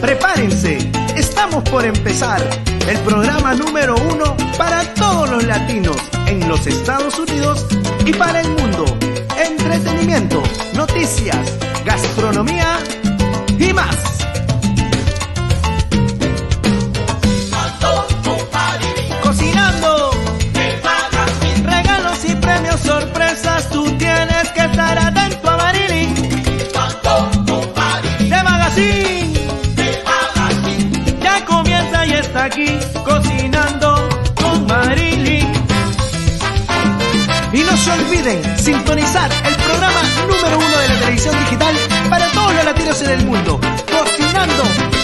prepárense, estamos por empezar el programa número uno para todos los latinos en los Estados Unidos y para el mundo. Entretenimiento, noticias, gastronomía y más. Cocinando con Marilyn. Y no se olviden sintonizar el programa número uno de la televisión digital para todos los latinos en el mundo, Cocinando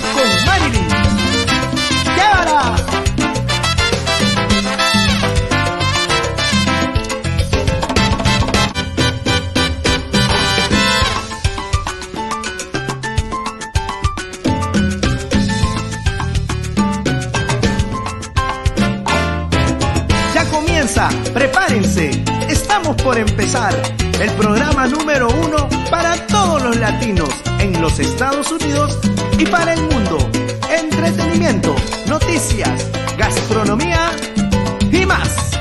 por empezar el programa número uno para todos los latinos en los Estados Unidos y para el mundo. Entretenimiento, noticias, gastronomía y más.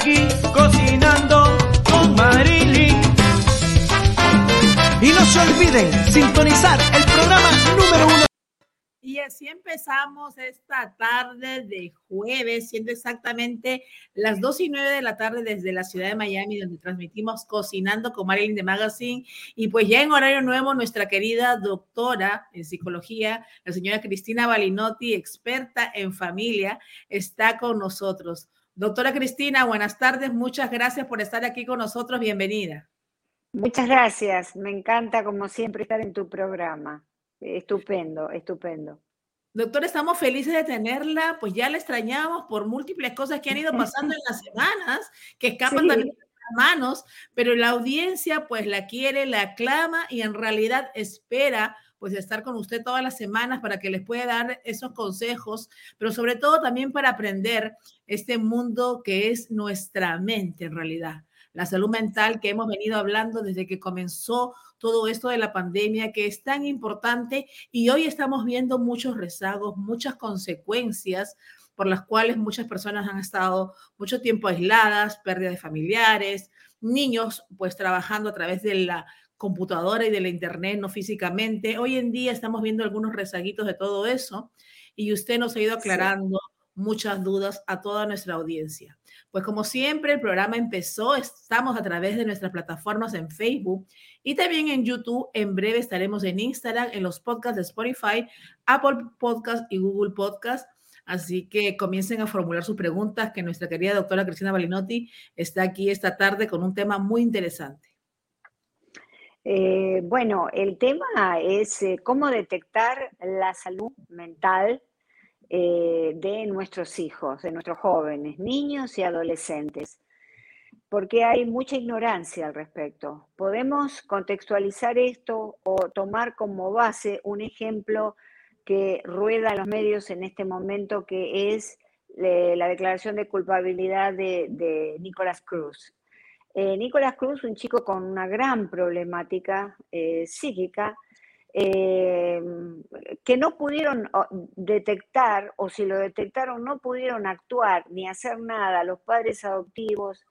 Aquí cocinando con Marilyn. Y no se olviden sintonizar el programa número uno. Y así empezamos esta tarde de jueves, siendo exactamente las dos y nueve de la tarde desde la ciudad de Miami, donde transmitimos Cocinando con Marilyn de Magazine. Y pues ya en horario nuevo, nuestra querida doctora en psicología, la señora Cristina Balinotti, experta en familia, está con nosotros. Doctora Cristina, buenas tardes. Muchas gracias por estar aquí con nosotros. Bienvenida. Muchas gracias. Me encanta, como siempre, estar en tu programa. Estupendo, estupendo. Doctora, estamos felices de tenerla, pues ya la extrañamos por múltiples cosas que han ido pasando en las semanas, que escapan Sí. también de las manos, pero la audiencia pues la quiere, la aclama y en realidad espera pues estar con usted todas las semanas para que les pueda dar esos consejos, pero sobre todo también para aprender este mundo que es nuestra mente en realidad. La salud mental que hemos venido hablando desde que comenzó todo esto de la pandemia, que es tan importante y hoy estamos viendo muchos rezagos, muchas consecuencias por las cuales muchas personas han estado mucho tiempo aisladas, pérdida de familiares, niños pues trabajando a través de la computadora y de la internet, no físicamente. Hoy en día estamos viendo algunos rezaguitos de todo eso y usted nos ha ido aclarando muchas dudas a toda nuestra audiencia. Pues como siempre, el programa empezó, estamos a través de nuestras plataformas en Facebook y también en YouTube. En breve estaremos en Instagram, en los podcasts de Spotify, Apple Podcast y Google Podcast. Así que comiencen a formular sus preguntas, que nuestra querida doctora Cristina Balinotti está aquí esta tarde con un tema muy interesante. Eh, bueno, el tema es eh, cómo detectar la salud mental eh, de nuestros hijos, de nuestros jóvenes, niños y adolescentes, porque hay mucha ignorancia al respecto. Podemos contextualizar esto o tomar como base un ejemplo que rueda en los medios en este momento, que es eh, la declaración de culpabilidad de, de Nicolás Cruz. Eh, Nicolás Cruz, un chico con una gran problemática eh, psíquica, eh, que no pudieron detectar, o si lo detectaron, no pudieron actuar ni hacer nada. Los padres adoptivos,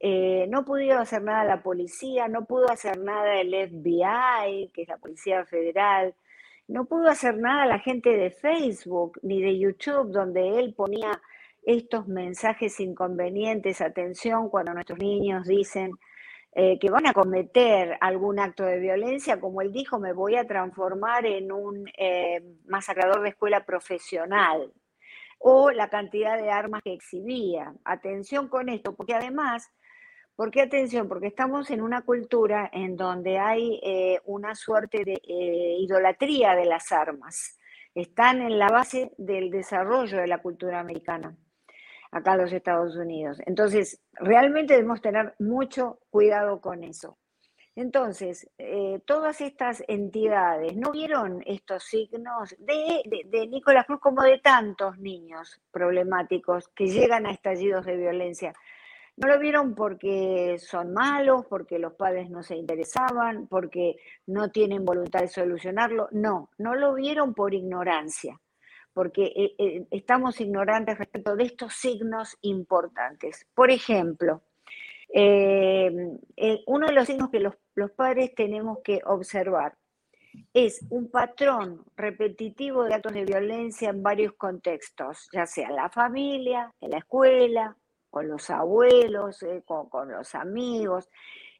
no pudieron hacer nada la policía, no pudo hacer nada el FBI, que es la Policía Federal, no pudo hacer nada la gente de Facebook ni de YouTube, donde él ponía estos mensajes inconvenientes, atención, cuando nuestros niños dicen eh, que van a cometer algún acto de violencia, como él dijo, me voy a transformar en un eh, masacrador de escuela profesional, o la cantidad de armas que exhibía. Atención con esto, porque además, ¿por qué atención? Porque estamos en una cultura en donde hay eh, una suerte de idolatría de las armas. Están en la base del desarrollo de la cultura americana acá en los Estados Unidos. Entonces, realmente debemos tener mucho cuidado con eso. Entonces, eh, todas estas entidades no vieron estos signos de, de, Nicolás Cruz como de tantos niños problemáticos que llegan a estallidos de violencia. No lo vieron porque son malos, porque los padres no se interesaban, porque no tienen voluntad de solucionarlo. No, no lo vieron por ignorancia, porque eh, eh, estamos ignorantes respecto de estos signos importantes. Por ejemplo, uno de los signos que los los padres tenemos que observar. Es un patrón repetitivo de actos de violencia en varios contextos, ya sea en la familia, en la escuela, con los abuelos, eh, con, los amigos.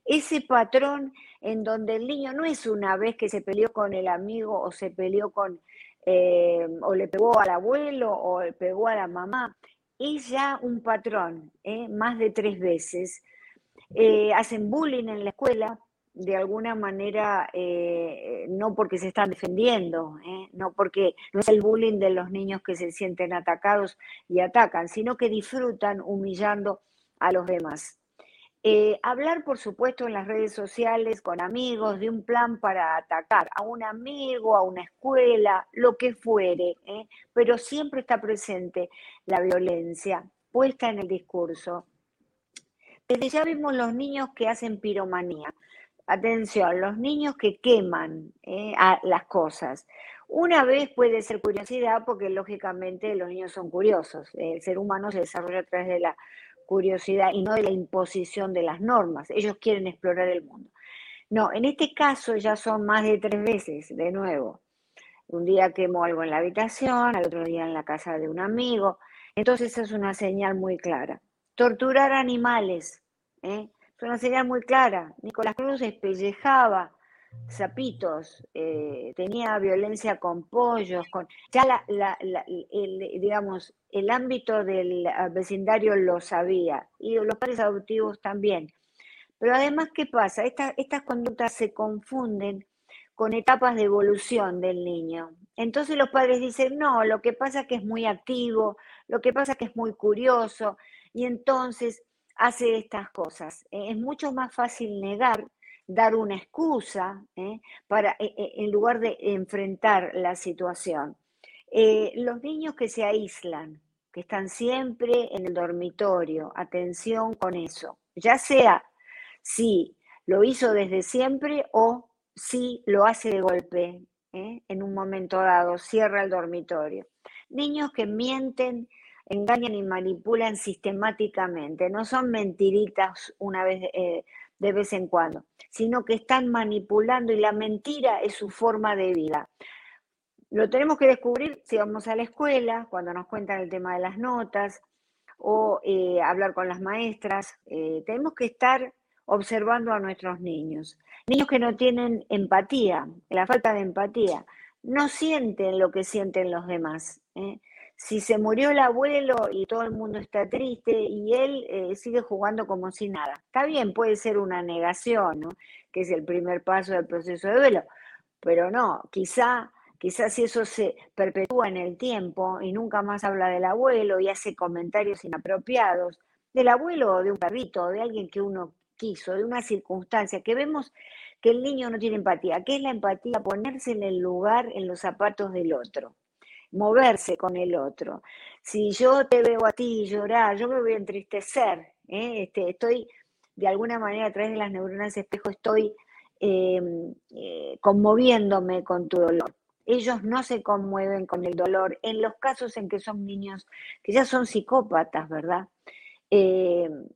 Ese patrón en donde el niño no es una vez que se peleó con el amigo o se peleó con, eh, o le pegó al abuelo o le pegó a la mamá, es ya un patrón, eh, más de tres veces. hacen bullying en la escuela de alguna manera, eh, no porque se están defendiendo, ¿eh? no porque no es el bullying de los niños que se sienten atacados y atacan, sino que disfrutan humillando a los demás. Eh, hablar, por supuesto, en las redes sociales con amigos de un plan para atacar a un amigo, a una escuela, lo que fuere, pero siempre está presente la violencia puesta en el discurso. Desde ya vimos los niños que hacen piromanía Atención, los niños que queman eh, las cosas. Una vez puede ser curiosidad porque lógicamente los niños son curiosos. El ser humano se desarrolla a través de la curiosidad y no de la imposición de las normas. Ellos quieren explorar el mundo. No, en este caso ya son más de tres veces, de nuevo. Un día quemo algo en la habitación, al otro día en la casa de un amigo. Entonces es una señal muy clara. Torturar animales. ¿eh? Es una señal muy clara. Nicolás Cruz espellejaba zapitos, eh, tenía violencia con pollos, con ya la, el, digamos, el ámbito del vecindario lo sabía y los padres adoptivos también. Pero además, ¿qué pasa? estas conductas se confunden con etapas de evolución del niño. Entonces los padres dicen, no, lo que pasa es que es muy activo, lo que pasa es que es muy curioso, y entonces hace estas cosas. Es mucho más fácil negar, dar una excusa ¿eh? para, eh, en lugar de enfrentar la situación. los niños que se aíslan, que están siempre en el dormitorio, atención con eso, ya sea si lo hizo desde siempre o si lo hace de golpe en un momento dado, cierra el dormitorio. Niños que mienten engañan y manipulan sistemáticamente. No son mentiritas una vez eh, de vez en cuando, sino que están manipulando y la mentira es su forma de vida. Lo tenemos que descubrir si vamos a la escuela, cuando nos cuentan el tema de las notas, o eh, hablar con las maestras. Eh, tenemos que estar observando a nuestros niños. Niños que no tienen empatía, la falta de empatía, no sienten lo que sienten los demás si se murió el abuelo y todo el mundo está triste y él eh, sigue jugando como si nada. Está bien, puede ser una negación, que es el primer paso del proceso de duelo, pero no, quizá, quizá si eso se perpetúa en el tiempo y nunca más habla del abuelo y hace comentarios inapropiados, del abuelo o de un perrito, o de alguien que uno quiso, de una circunstancia, que vemos que el niño no tiene empatía. ¿Qué es la empatía? Ponerse en el lugar, en los zapatos del otro moverse con el otro. Si yo te veo a ti llorar, yo me voy a entristecer. ¿eh? Este, estoy, de alguna manera, a través de las neuronas espejo, estoy em, eh, conmoviéndome con tu dolor. Ellos no se conmueven con el dolor en los casos en que son niños que ya son psicópatas, ¿verdad? Em,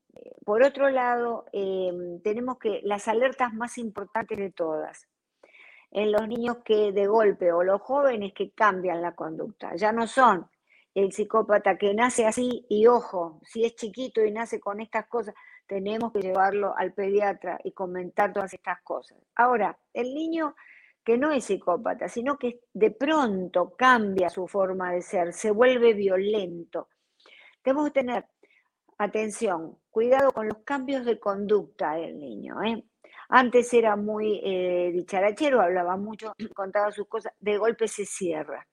por otro lado, em, tenemos que las alertas más importantes de todas en los niños que de golpe o los jóvenes que cambian la conducta. Ya no son el psicópata que nace así y ojo, si es chiquito y nace con estas cosas, tenemos que llevarlo al pediatra y comentar todas estas cosas. Ahora, el niño que no es psicópata, sino que de pronto cambia su forma de ser, se vuelve violento. Tenemos que tener atención, cuidado con los cambios de conducta del niño. ¿eh? Antes era muy eh, dicharachero, hablaba mucho, contaba sus cosas, de golpe se cierra.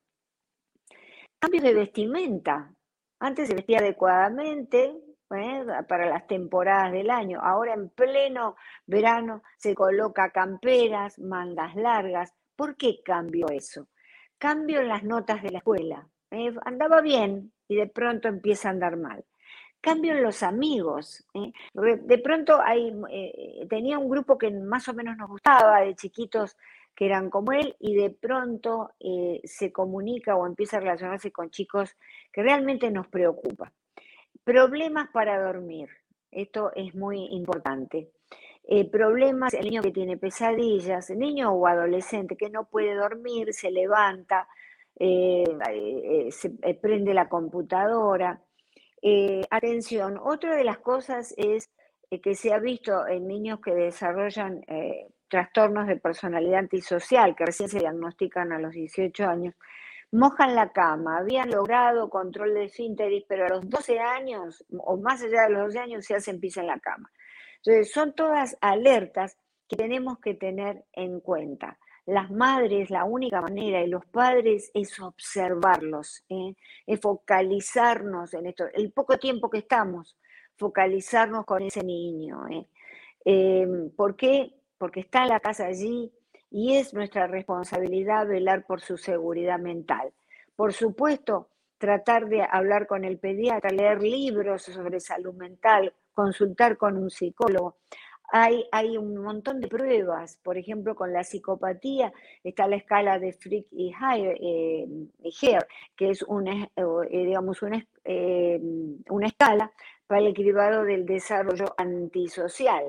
Cambios de vestimenta. Antes se vestía adecuadamente, ¿eh? para las temporadas del año. Ahora en pleno verano se coloca camperas, mangas largas. ¿Por qué cambió eso? Cambio en las notas de la escuela. ¿eh? andaba bien y de pronto empieza a andar mal. Cambio en los amigos. ¿eh? De pronto hay, tenía un grupo que más o menos nos gustaba, de chiquitos que eran como él, y de pronto se comunica o empieza a relacionarse con chicos que realmente nos preocupa. Problemas para dormir. Esto es muy importante. Eh, problemas, el niño que tiene pesadillas, niño o adolescente que no puede dormir, se levanta, eh, eh, se prende la computadora. Atención, otra de las cosas es que se ha visto en niños que desarrollan trastornos de personalidad antisocial, que recién se diagnostican a los 18 años, mojan la cama, habían logrado control de síntesis, pero a los 12 años o más allá de los 12 años se hacen pis en la cama. Entonces, son todas alertas que tenemos que tener en cuenta. Las madres, la única manera, y los padres, es observarlos, ¿eh? es focalizarnos en esto. El poco tiempo que estamos, focalizarnos con ese niño. ¿eh? Eh, ¿Por qué? Porque está la casa allí, y es nuestra responsabilidad velar por su seguridad mental. Por supuesto, tratar de hablar con el pediatra, leer libros sobre salud mental, consultar con un psicólogo. Hay, hay, un montón de pruebas, por ejemplo, con la psicopatía está la escala de Frick y Hare, eh, que es una, eh, digamos una, eh, escala para el equilibrado del desarrollo antisocial.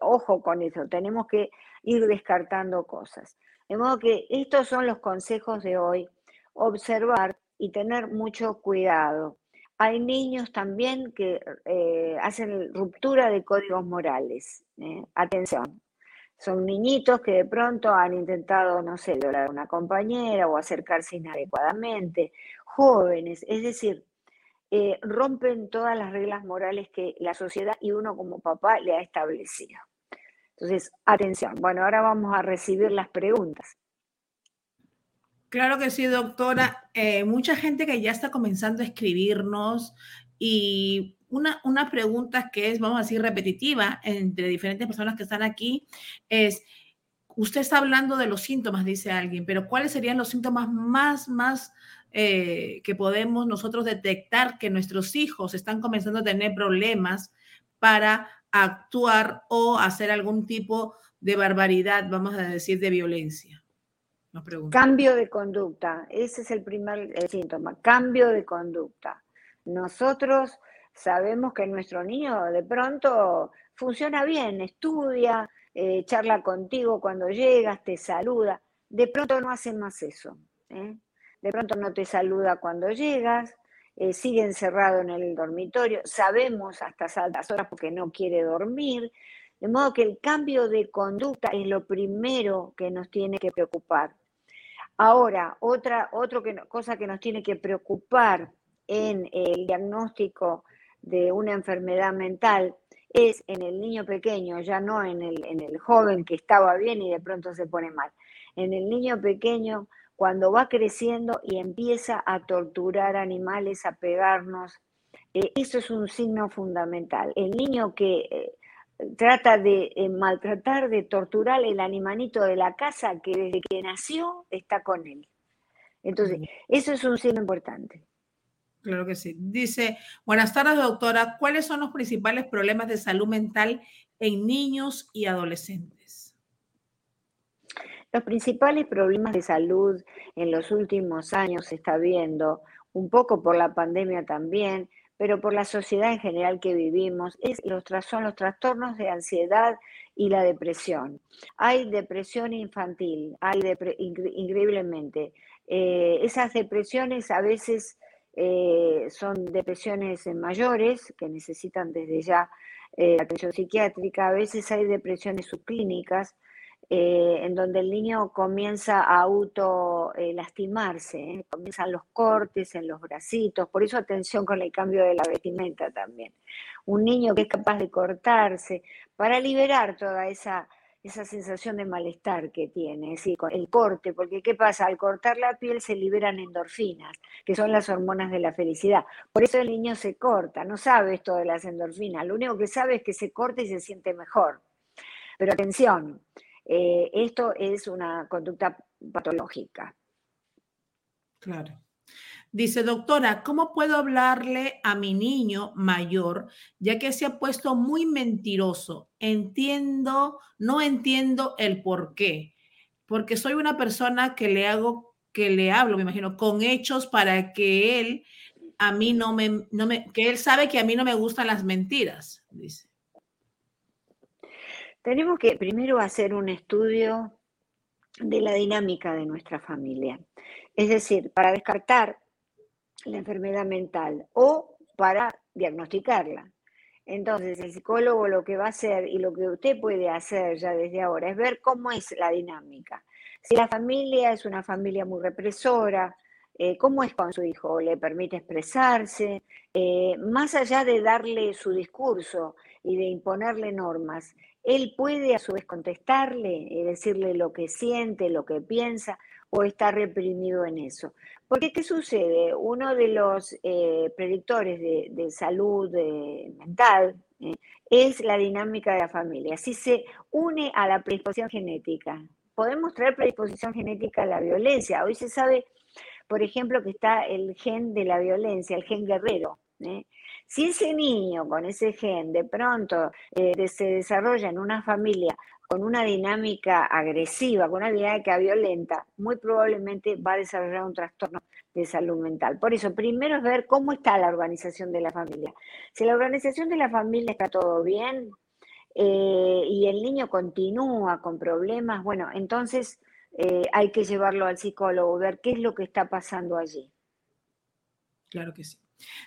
ojo con eso, tenemos que ir descartando cosas. De modo que estos son los consejos de hoy. Observar y tener mucho cuidado. Hay niños también que eh, hacen ruptura de códigos morales. ¿eh? Atención, son niñitos que de pronto han intentado, no sé, violar a una compañera o acercarse inadecuadamente, jóvenes, es decir, eh, rompen todas las reglas morales que la sociedad y uno como papá le ha establecido. Entonces, atención. Bueno, ahora vamos a recibir las preguntas. Claro que sí, doctora. Eh, mucha gente que ya está comenzando a escribirnos y una, una pregunta que es, vamos a decir, repetitiva entre diferentes personas que están aquí es, usted está hablando de los síntomas, dice alguien, pero ¿cuáles serían los síntomas más, más eh, que podemos nosotros detectar que nuestros hijos están comenzando a tener problemas para actuar o hacer algún tipo de barbaridad, vamos a decir, de violencia? Cambio de conducta, ese es el primer síntoma, cambio de conducta. Nosotros sabemos que nuestro niño de pronto funciona bien, estudia, eh, charla contigo cuando llegas, te saluda, de pronto no hace más eso. ¿eh? De pronto no te saluda cuando llegas, eh, sigue encerrado en el dormitorio, sabemos hasta altas horas porque no quiere dormir, de modo que el cambio de conducta es lo primero que nos tiene que preocupar. Ahora, otra cosa que nos tiene que preocupar en el diagnóstico de una enfermedad mental es en el niño pequeño, ya no en el, en el joven que estaba bien y de pronto se pone mal. En el niño pequeño cuando va creciendo y empieza a torturar animales, a pegarnos. Eh, eso es un signo fundamental. El niño que eh, trata de eh, maltratar, de torturar el animalito de la casa que desde que nació está con él. Entonces, eso es un signo importante. Claro que sí. Dice, buenas tardes, doctora. ¿Cuáles son los principales problemas de salud mental en niños y adolescentes? Los principales problemas de salud en los últimos años se está viendo, un poco por la pandemia también, pero por la sociedad en general que vivimos, los, son los trastornos de ansiedad y la depresión. Hay depresión infantil, hay increíblemente. Eh, esas depresiones a veces eh, son depresiones mayores que necesitan desde ya eh, atención psiquiátrica, a veces hay depresiones subclínicas, eh, en donde el niño comienza a auto eh, lastimarse, ¿eh? comienzan los cortes en los bracitos, por eso atención con el cambio de la vestimenta también. Un niño que es capaz de cortarse para liberar toda esa esa sensación de malestar que tiene, es el corte, porque ¿qué pasa? Al cortar la piel se liberan endorfinas, que son las hormonas de la felicidad. Por eso el niño se corta, no sabe esto de las endorfinas, lo único que sabe es que se corta y se siente mejor. Pero atención, eh, esto es una conducta patológica. Claro. Dice, doctora, ¿cómo puedo hablarle a mi niño mayor ya que se ha puesto muy mentiroso? Entiendo, no entiendo el por qué, porque soy una persona que le hago, que le hablo, me imagino, con hechos para que él a mí no me, no me, que él sabe que a mí no me gustan las mentiras, dice. Tenemos que primero hacer un estudio de la dinámica de nuestra familia. Es decir, para descartar la enfermedad mental o para diagnosticarla. Entonces, el psicólogo lo que va a hacer y lo que usted puede hacer ya desde ahora es ver cómo es la dinámica. Si la familia es una familia muy represora, eh, cómo es con su hijo, le permite expresarse, eh, más allá de darle su discurso y de imponerle normas, él puede a su vez contestarle y decirle lo que siente, lo que piensa, o está reprimido en eso. Porque, ¿qué sucede? Uno de los eh, predictores de, salud mental eh, es la dinámica de la familia. Si se une a la predisposición genética, podemos traer predisposición genética a la violencia. Hoy se sabe, por ejemplo, que está el gen de la violencia, el gen guerrero. ¿eh? Si ese niño con ese gen de pronto se desarrolla en una familia con una dinámica agresiva, con una dinámica violenta, muy probablemente va a desarrollar un trastorno de salud mental. Por eso, primero es ver cómo está la organización de la familia. Si la organización de la familia está todo bien eh, y el niño continúa con problemas, bueno, entonces eh, hay que llevarlo al psicólogo, ver qué es lo que está pasando allí. Claro que sí.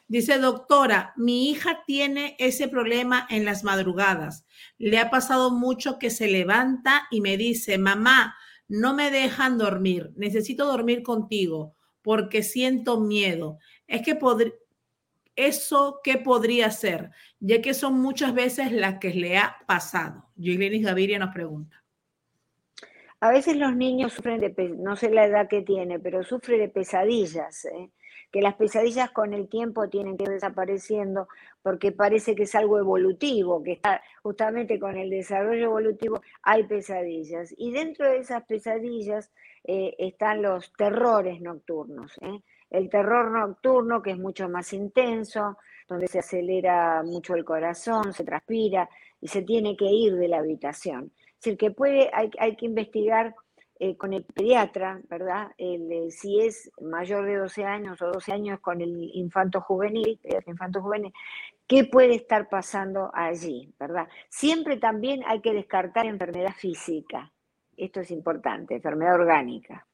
Dice, doctora, mi hija tiene ese problema en las madrugadas. Le ha pasado mucho que se levanta y me dice, mamá, no me dejan dormir, necesito dormir contigo porque siento miedo. Es que eso qué podría ser, ya que son muchas veces las que le ha pasado. Gilinis Gaviria nos pregunta. A veces los niños sufren de, no sé la edad que tiene, pero sufre de pesadillas. ¿eh? Que las pesadillas con el tiempo tienen que ir desapareciendo porque parece que es algo evolutivo, que está justamente con el desarrollo evolutivo hay pesadillas. Y dentro de esas pesadillas eh, están los terrores nocturnos. ¿eh? El terror nocturno que es mucho más intenso, donde se acelera mucho el corazón, se transpira y se tiene que ir de la habitación. Es decir, que puede, hay, hay que investigar eh, con el pediatra, ¿verdad? El, si es mayor de 12 años o 12 años con el infanto juvenil, infanto juvenil, ¿qué puede estar pasando allí, ¿verdad? Siempre también hay que descartar enfermedad física. Esto es importante, enfermedad orgánica.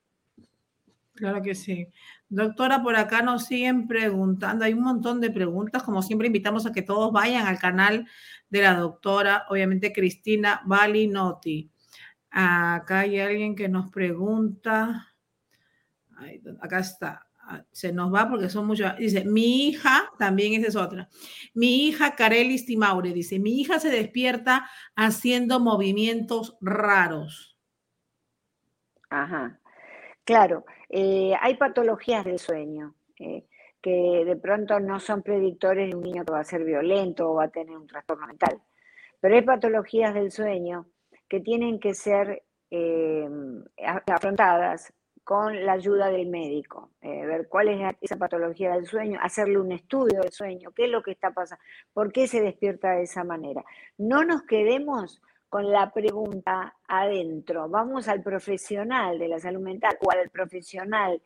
Claro que sí. Doctora, por acá nos siguen preguntando, hay un montón de preguntas, como siempre invitamos a que todos vayan al canal de la doctora, obviamente Cristina Balinotti. Acá hay alguien que nos pregunta. acá está. Ah, se nos va porque son muchas. Dice, mi hija, también esa es otra. Mi hija, Carelis Timaure, dice, mi hija se despierta haciendo movimientos raros. Ajá. Claro, eh, hay patologías del sueño eh, que de pronto no son predictores de un niño que va a ser violento o va a tener un trastorno mental. Pero hay patologías del sueño que tienen que ser eh, afrontadas con la ayuda del médico, eh, ver cuál es esa patología del sueño, hacerle un estudio del sueño, qué es lo que está pasando, por qué se despierta de esa manera. No nos quedemos con la pregunta adentro, vamos al profesional de la salud mental o al profesional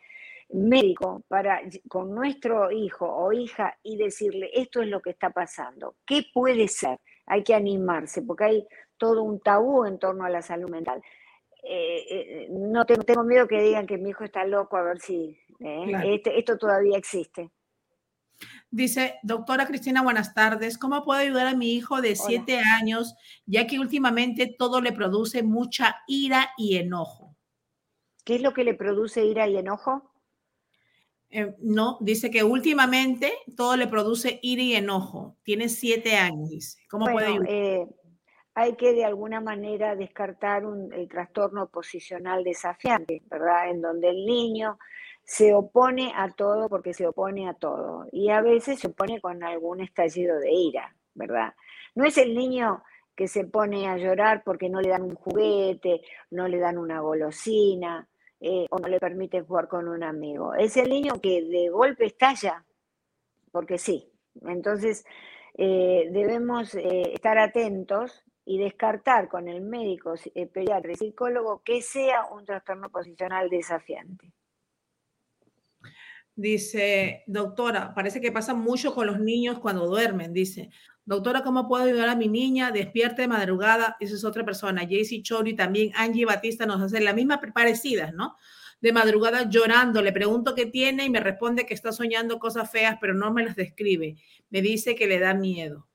médico para con nuestro hijo o hija y decirle esto es lo que está pasando, qué puede ser, hay que animarse, porque hay todo un tabú en torno a la salud mental. Eh, eh, no tengo, miedo que digan que mi hijo está loco, a ver si eh, este, esto todavía existe. Dice, doctora Cristina, buenas tardes. ¿Cómo puedo ayudar a mi hijo de siete años, ya que últimamente todo le produce mucha ira y enojo? ¿Qué es lo que le produce ira y enojo? no, dice que últimamente todo le produce ira y enojo. Tiene siete años, dice. ¿Cómo puede ayudar? Hay que de alguna manera descartar el trastorno posicional desafiante, ¿verdad? En donde el niño se opone a todo porque se opone a todo y a veces se opone con algún estallido de ira, ¿verdad? No es el niño que se pone a llorar porque no le dan un juguete, no le dan una golosina eh, o no le permiten jugar con un amigo. Es el niño que de golpe estalla, porque sí. Entonces, eh, debemos eh, estar atentos y descartar con el médico, el pediatra y psicólogo que sea un trastorno posicional desafiante. Dice, doctora, parece que pasa mucho con los niños cuando duermen. Dice, doctora, ¿cómo puedo ayudar a mi niña? Despierte de madrugada. Esa es otra persona. Jaycee Chori también, Angie Batista nos hace la misma parecidas, ¿no? De madrugada llorando. Le pregunto qué tiene y me responde que está soñando cosas feas, pero no me las describe. Me dice que le da miedo.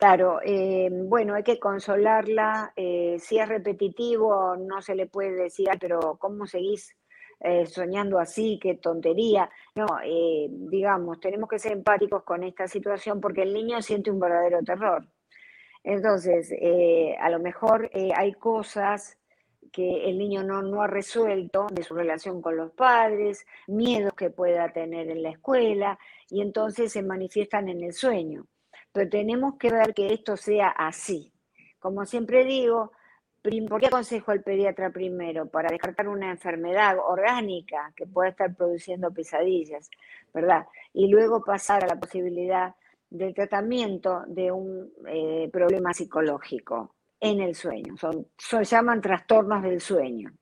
Claro, eh, bueno, hay que consolarla. Eh, si es repetitivo, no se le puede decir, pero ¿cómo seguís eh, soñando así? Qué tontería. No, digamos, tenemos que ser empáticos con esta situación porque el niño siente un verdadero terror. Entonces, a lo mejor hay cosas que el niño no, no ha resuelto de su relación con los padres, miedos que pueda tener en la escuela, y entonces se manifiestan en el sueño pero tenemos que ver que esto sea así. Como siempre digo, ¿por qué aconsejo al pediatra primero? Para descartar una enfermedad orgánica que pueda estar produciendo pesadillas, ¿verdad? Y luego pasar a la posibilidad del tratamiento de un eh, problema psicológico en el sueño. Son, se llaman trastornos del sueño.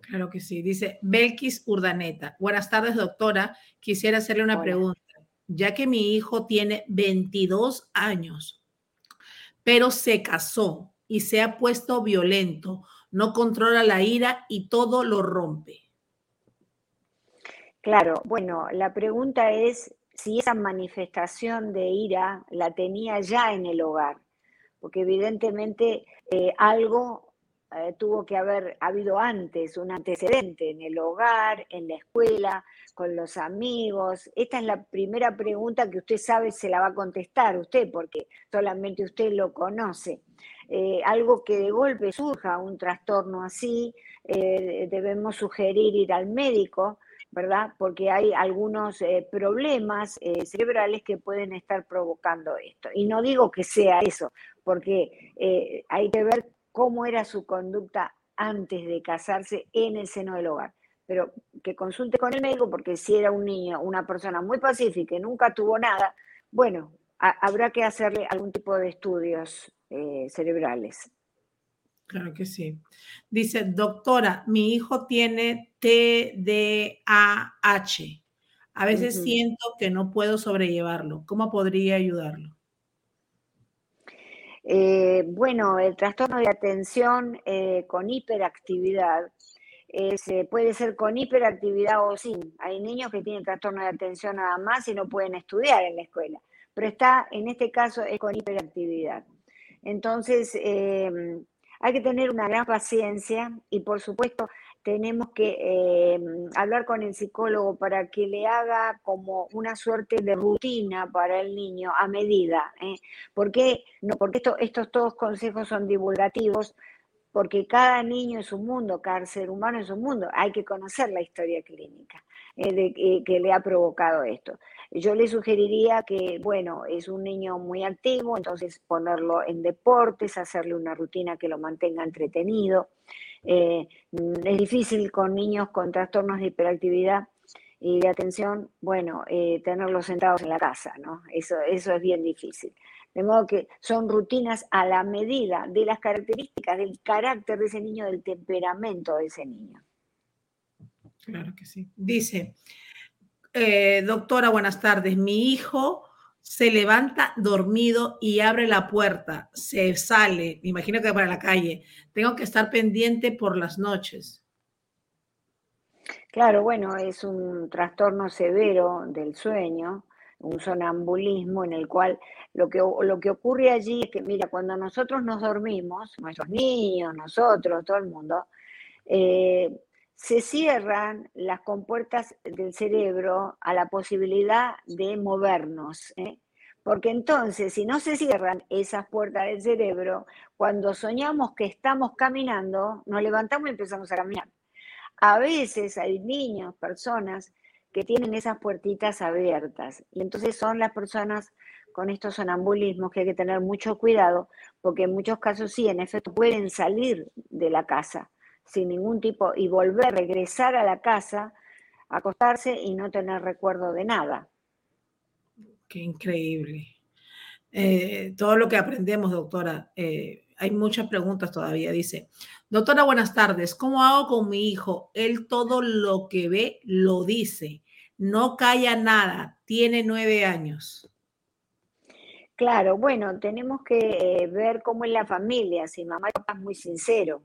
Claro que sí. Dice Belkis Urdaneta. Buenas tardes, doctora. Quisiera hacerle una pregunta ya que mi hijo tiene 22 años, pero se casó y se ha puesto violento, no controla la ira y todo lo rompe. Claro, bueno, la pregunta es si esa manifestación de ira la tenía ya en el hogar, porque evidentemente eh, algo eh, tuvo que haber habido antes un antecedente en el hogar, en la escuela, con los amigos. Esta es la primera pregunta que usted sabe se la va a contestar usted, porque solamente usted lo conoce. Eh, algo que de golpe surja un trastorno así, eh, debemos sugerir ir al médico, ¿verdad? Porque hay algunos problemas cerebrales que pueden estar provocando esto. Y no digo que sea eso, porque hay que ver cómo era su conducta antes de casarse en el seno del hogar. Pero que consulte con el médico porque si era un niño, una persona muy pacífica y nunca tuvo nada, bueno, habrá que hacerle algún tipo de estudios eh, cerebrales. Claro que sí. Dice, doctora, mi hijo tiene TDAH. A veces siento que no puedo sobrellevarlo. ¿Cómo podría ayudarlo? Eh, bueno, el trastorno de atención eh, con hiperactividad eh, puede ser con hiperactividad o sin. Hay niños que tienen trastorno de atención nada más y no pueden estudiar en la escuela, pero está, en este caso, es con hiperactividad. Entonces, hay que tener una gran paciencia y, por supuesto, tenemos que eh, hablar con el psicólogo para que le haga como una suerte de rutina para el niño a medida. ¿eh? ¿Por qué? No, porque estos todos consejos son divulgativos, porque cada niño es un mundo, cada ser humano es un mundo. Hay que conocer la historia clínica eh, de, que le ha provocado esto. Yo le sugeriría que, bueno, es un niño muy activo, entonces ponerlo en deportes, hacerle una rutina que lo mantenga entretenido. Eh, es difícil con niños con trastornos de hiperactividad y de atención, bueno, eh, tenerlos sentados en la casa, ¿no? Eso, eso es bien difícil. De modo que son rutinas a la medida de las características, del carácter de ese niño, del temperamento de ese niño. Claro que sí. Dice, eh, doctora, buenas tardes. Mi hijo se levanta dormido y abre la puerta, se sale, me imagino que para la calle. Tengo que estar pendiente por las noches. Claro, bueno, es un trastorno severo del sueño, un sonambulismo en el cual lo que, lo que ocurre allí es que, mira, cuando nosotros nos dormimos, nuestros niños, nosotros, todo el mundo, eh, se cierran las compuertas del cerebro a la posibilidad de movernos. ¿eh? Porque entonces, si no se cierran esas puertas del cerebro, cuando soñamos que estamos caminando, nos levantamos y empezamos a caminar. A veces hay niños, personas que tienen esas puertitas abiertas y entonces son las personas con estos sonambulismos que hay que tener mucho cuidado porque en muchos casos sí, en efecto, pueden salir de la casa sin ningún tipo y volver, regresar a la casa, acostarse y no tener recuerdo de nada. Qué increíble. Eh, todo lo que aprendemos, doctora. Eh, hay muchas preguntas todavía. Dice, doctora, buenas tardes. ¿Cómo hago con mi hijo? Él todo lo que ve lo dice. No calla nada. Tiene nueve años. Claro, bueno, tenemos que eh, ver cómo es la familia. Si mamá y papá es muy sincero.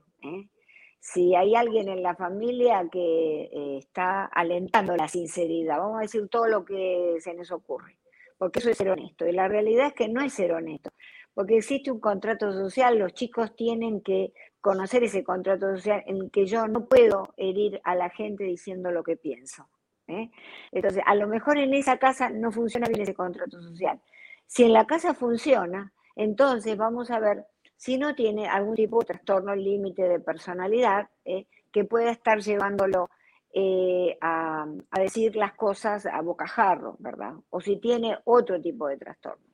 Si hay alguien en la familia que está alentando la sinceridad, vamos a decir todo lo que se nos ocurre porque eso es ser honesto. Y la realidad es que no es ser honesto, porque existe un contrato social, los chicos tienen que conocer ese contrato social en que yo no puedo herir a la gente diciendo lo que pienso. ¿Eh? Entonces, a lo mejor en esa casa no funciona bien ese contrato social. Si en la casa funciona, entonces vamos a ver si no tiene algún tipo de trastorno límite de personalidad ¿eh? que pueda estar llevándolo eh, a, decir las cosas a bocajarro, ¿verdad? O si tiene otro tipo de trastornos.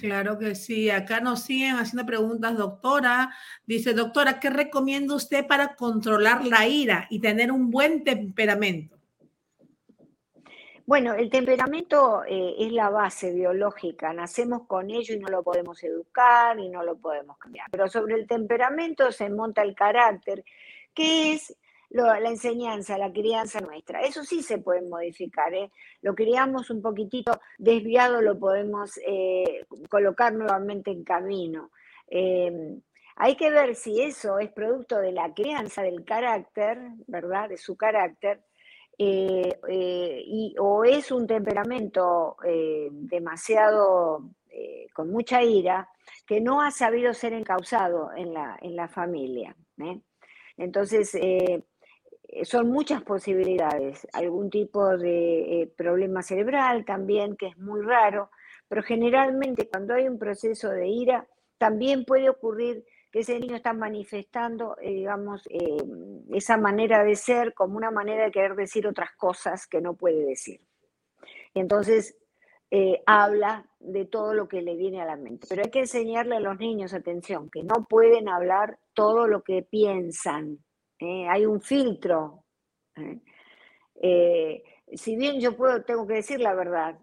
Claro que sí. Acá nos siguen haciendo preguntas, doctora. Dice, doctora, ¿qué recomienda usted para controlar la ira y tener un buen temperamento? Bueno, el temperamento eh, es la base biológica, nacemos con ello y no lo podemos educar y no lo podemos cambiar. Pero sobre el temperamento se monta el carácter, que es la enseñanza, la crianza nuestra. Eso sí se puede modificar. ¿eh? Lo criamos un poquitito desviado, lo podemos eh, colocar nuevamente en camino. Em, hay que ver si eso es producto de la crianza, del carácter, ¿verdad? De su carácter, eh, y, o es un temperamento demasiado, con mucha ira, que no ha sabido ser encausado en la, en la familia. Entonces, son muchas posibilidades, algún tipo de eh, problema cerebral también, que es muy raro, pero generalmente cuando hay un proceso de ira, también puede ocurrir que ese niño está manifestando, eh, digamos, esa manera de ser como una manera de querer decir otras cosas que no puede decir. Entonces, habla de todo lo que le viene a la mente. Pero hay que enseñarle a los niños, atención, que no pueden hablar todo lo que piensan, ¿eh? hay un filtro. ¿eh? Eh, si bien yo puedo, tengo que decir la verdad,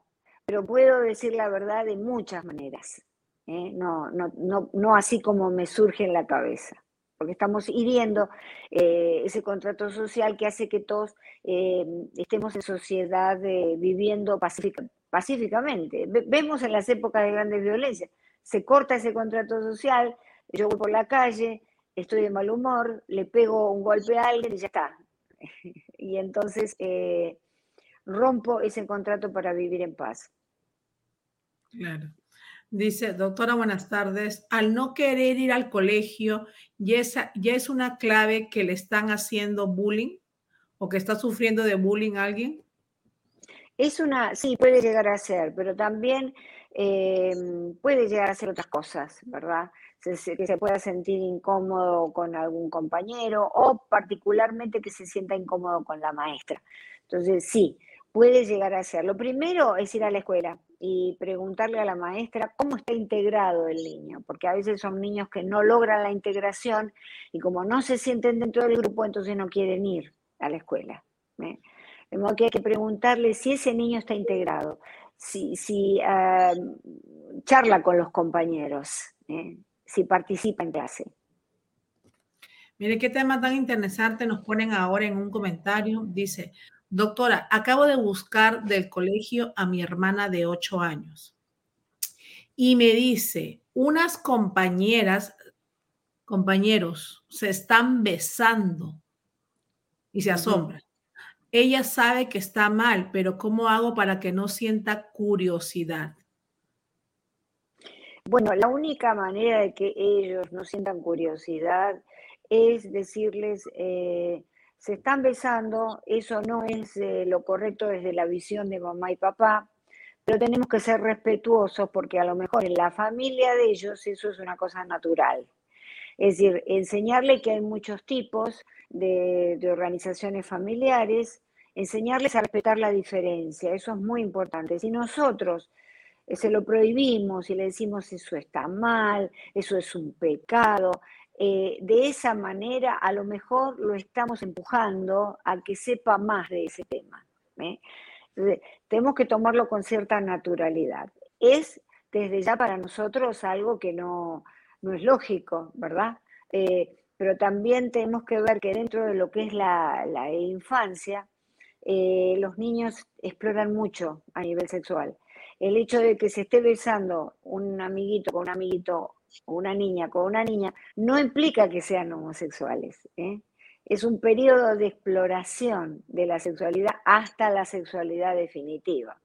pero puedo decir la verdad de muchas maneras, no, no, no, así como me surge en la cabeza, porque estamos hiriendo ese contrato social que hace que todos estemos en sociedad viviendo pacíficamente. Vemos en las épocas de grandes violencias, se corta ese contrato social, yo voy por la calle, estoy de mal humor, le pego un golpe a alguien y ya está. y entonces eh, rompo ese contrato para vivir en paz. Claro. Dice, doctora, buenas tardes. Al no querer ir al colegio, ¿ya es, ¿ya es una clave que le están haciendo bullying o que está sufriendo de bullying alguien? Es una, sí, puede llegar a ser, pero también eh, puede llegar a ser otras cosas, ¿verdad? Que se pueda sentir incómodo con algún compañero o particularmente que se sienta incómodo con la maestra. Entonces, sí, puede llegar a ser. Lo primero es ir a la escuela y preguntarle a la maestra cómo está integrado el niño, porque a veces son niños que no logran la integración y como no se sienten dentro del grupo, entonces no quieren ir a la escuela. ¿eh? De modo que hay que preguntarle si ese niño está integrado, si, si ah, charla con los compañeros. ¿eh? Si participa en clase. Mire qué tema tan interesante nos ponen ahora en un comentario. Dice, doctora, acabo de buscar del colegio a mi hermana de 8 años. Y me dice, unas compañeras, compañeros, se están besando y se asombran. Ella sabe que está mal, pero ¿cómo hago para que no sienta curiosidad? Bueno, la única manera de que ellos no sientan curiosidad es decirles, eh, se están besando, eso no es eh, lo correcto desde la visión de mamá y papá, pero tenemos que ser respetuosos porque a lo mejor en la familia de ellos eso es una cosa natural. Es decir, enseñarle que hay muchos tipos de, organizaciones familiares, enseñarles a respetar la diferencia, eso es muy importante. Si nosotros se lo prohibimos y le decimos eso está mal, eso es un pecado, eh, de esa manera a lo mejor lo estamos empujando a que sepa más de ese tema. ¿eh? Tenemos que tomarlo con cierta naturalidad. Es desde ya para nosotros algo que no, no es lógico, ¿verdad? Eh, pero también tenemos que ver que dentro de lo que es la, infancia, los niños exploran mucho a nivel sexual. El hecho de que se esté besando un amiguito con un amiguito o una niña con una niña no implica que sean homosexuales. ¿eh? Es un periodo de exploración de la sexualidad hasta la sexualidad definitiva.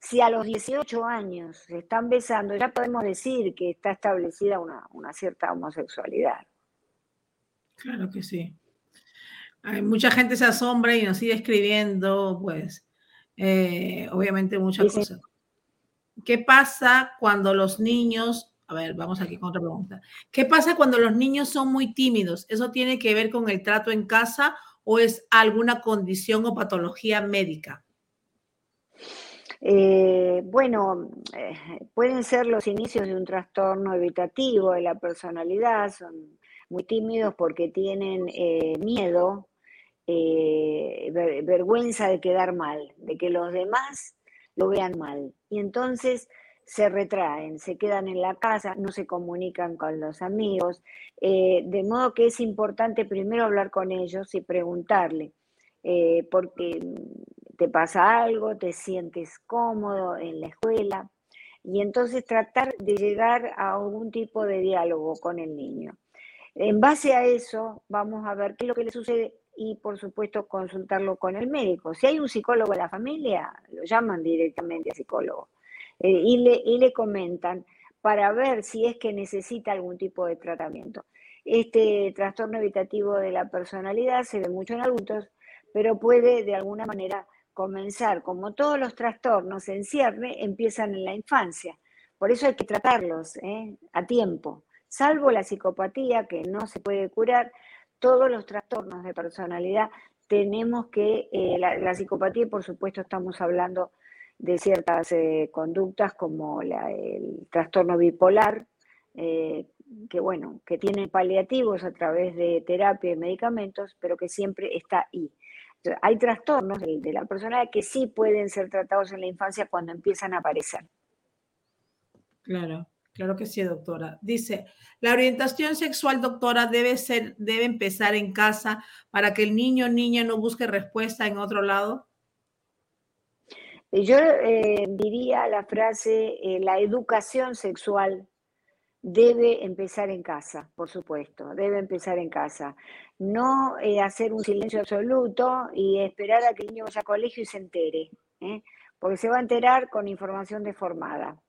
Si a los 18 años se están besando, ya podemos decir que está establecida una, cierta homosexualidad. Claro que sí. Hay, mucha gente se asombra y nos sigue escribiendo, pues, eh, obviamente muchas cosas. ¿Qué pasa cuando los niños, a ver, vamos aquí con otra pregunta. ¿Qué pasa cuando los niños son muy tímidos? ¿Eso tiene que ver con el trato en casa o es alguna condición o patología médica? Eh, bueno, eh, pueden ser los inicios de un trastorno evitativo de la personalidad, son muy tímidos porque tienen eh, miedo, vergüenza de quedar mal, de que los demás lo vean mal. Y entonces se retraen, se quedan en la casa, no se comunican con los amigos, de modo que es importante primero hablar con ellos y preguntarle, porque te pasa algo, te sientes cómodo en la escuela y entonces tratar de llegar a algún tipo de diálogo con el niño. En base a eso, vamos a ver qué es lo que le sucede y, por supuesto, consultarlo con el médico. Si hay un psicólogo en la familia, lo llaman directamente a psicólogo eh, y, le, y le comentan para ver si es que necesita algún tipo de tratamiento. Este trastorno evitativo de la personalidad se ve mucho en adultos, pero puede de alguna manera comenzar, como todos los trastornos en cierre, empiezan en la infancia. Por eso hay que tratarlos ¿eh? a tiempo. Salvo la psicopatía, que no se puede curar, todos los trastornos de personalidad tenemos que, eh, la, psicopatía, por supuesto, estamos hablando de ciertas eh, conductas como el trastorno bipolar, que bueno, que tiene paliativos a través de terapia y medicamentos, pero que siempre está ahí. Hay trastornos de, la personalidad que sí pueden ser tratados en la infancia cuando empiezan a aparecer. Claro, claro que sí, doctora. Dice, la orientación sexual, doctora, debe ser, debe empezar en casa para que el niño o niña no busque respuesta en otro lado. Yo eh, diría la frase, eh, la educación sexual debe empezar en casa, por supuesto, debe empezar en casa. No eh, hacer un silencio absoluto y esperar a que el niño vaya al colegio y se entere, porque se va a enterar con información deformada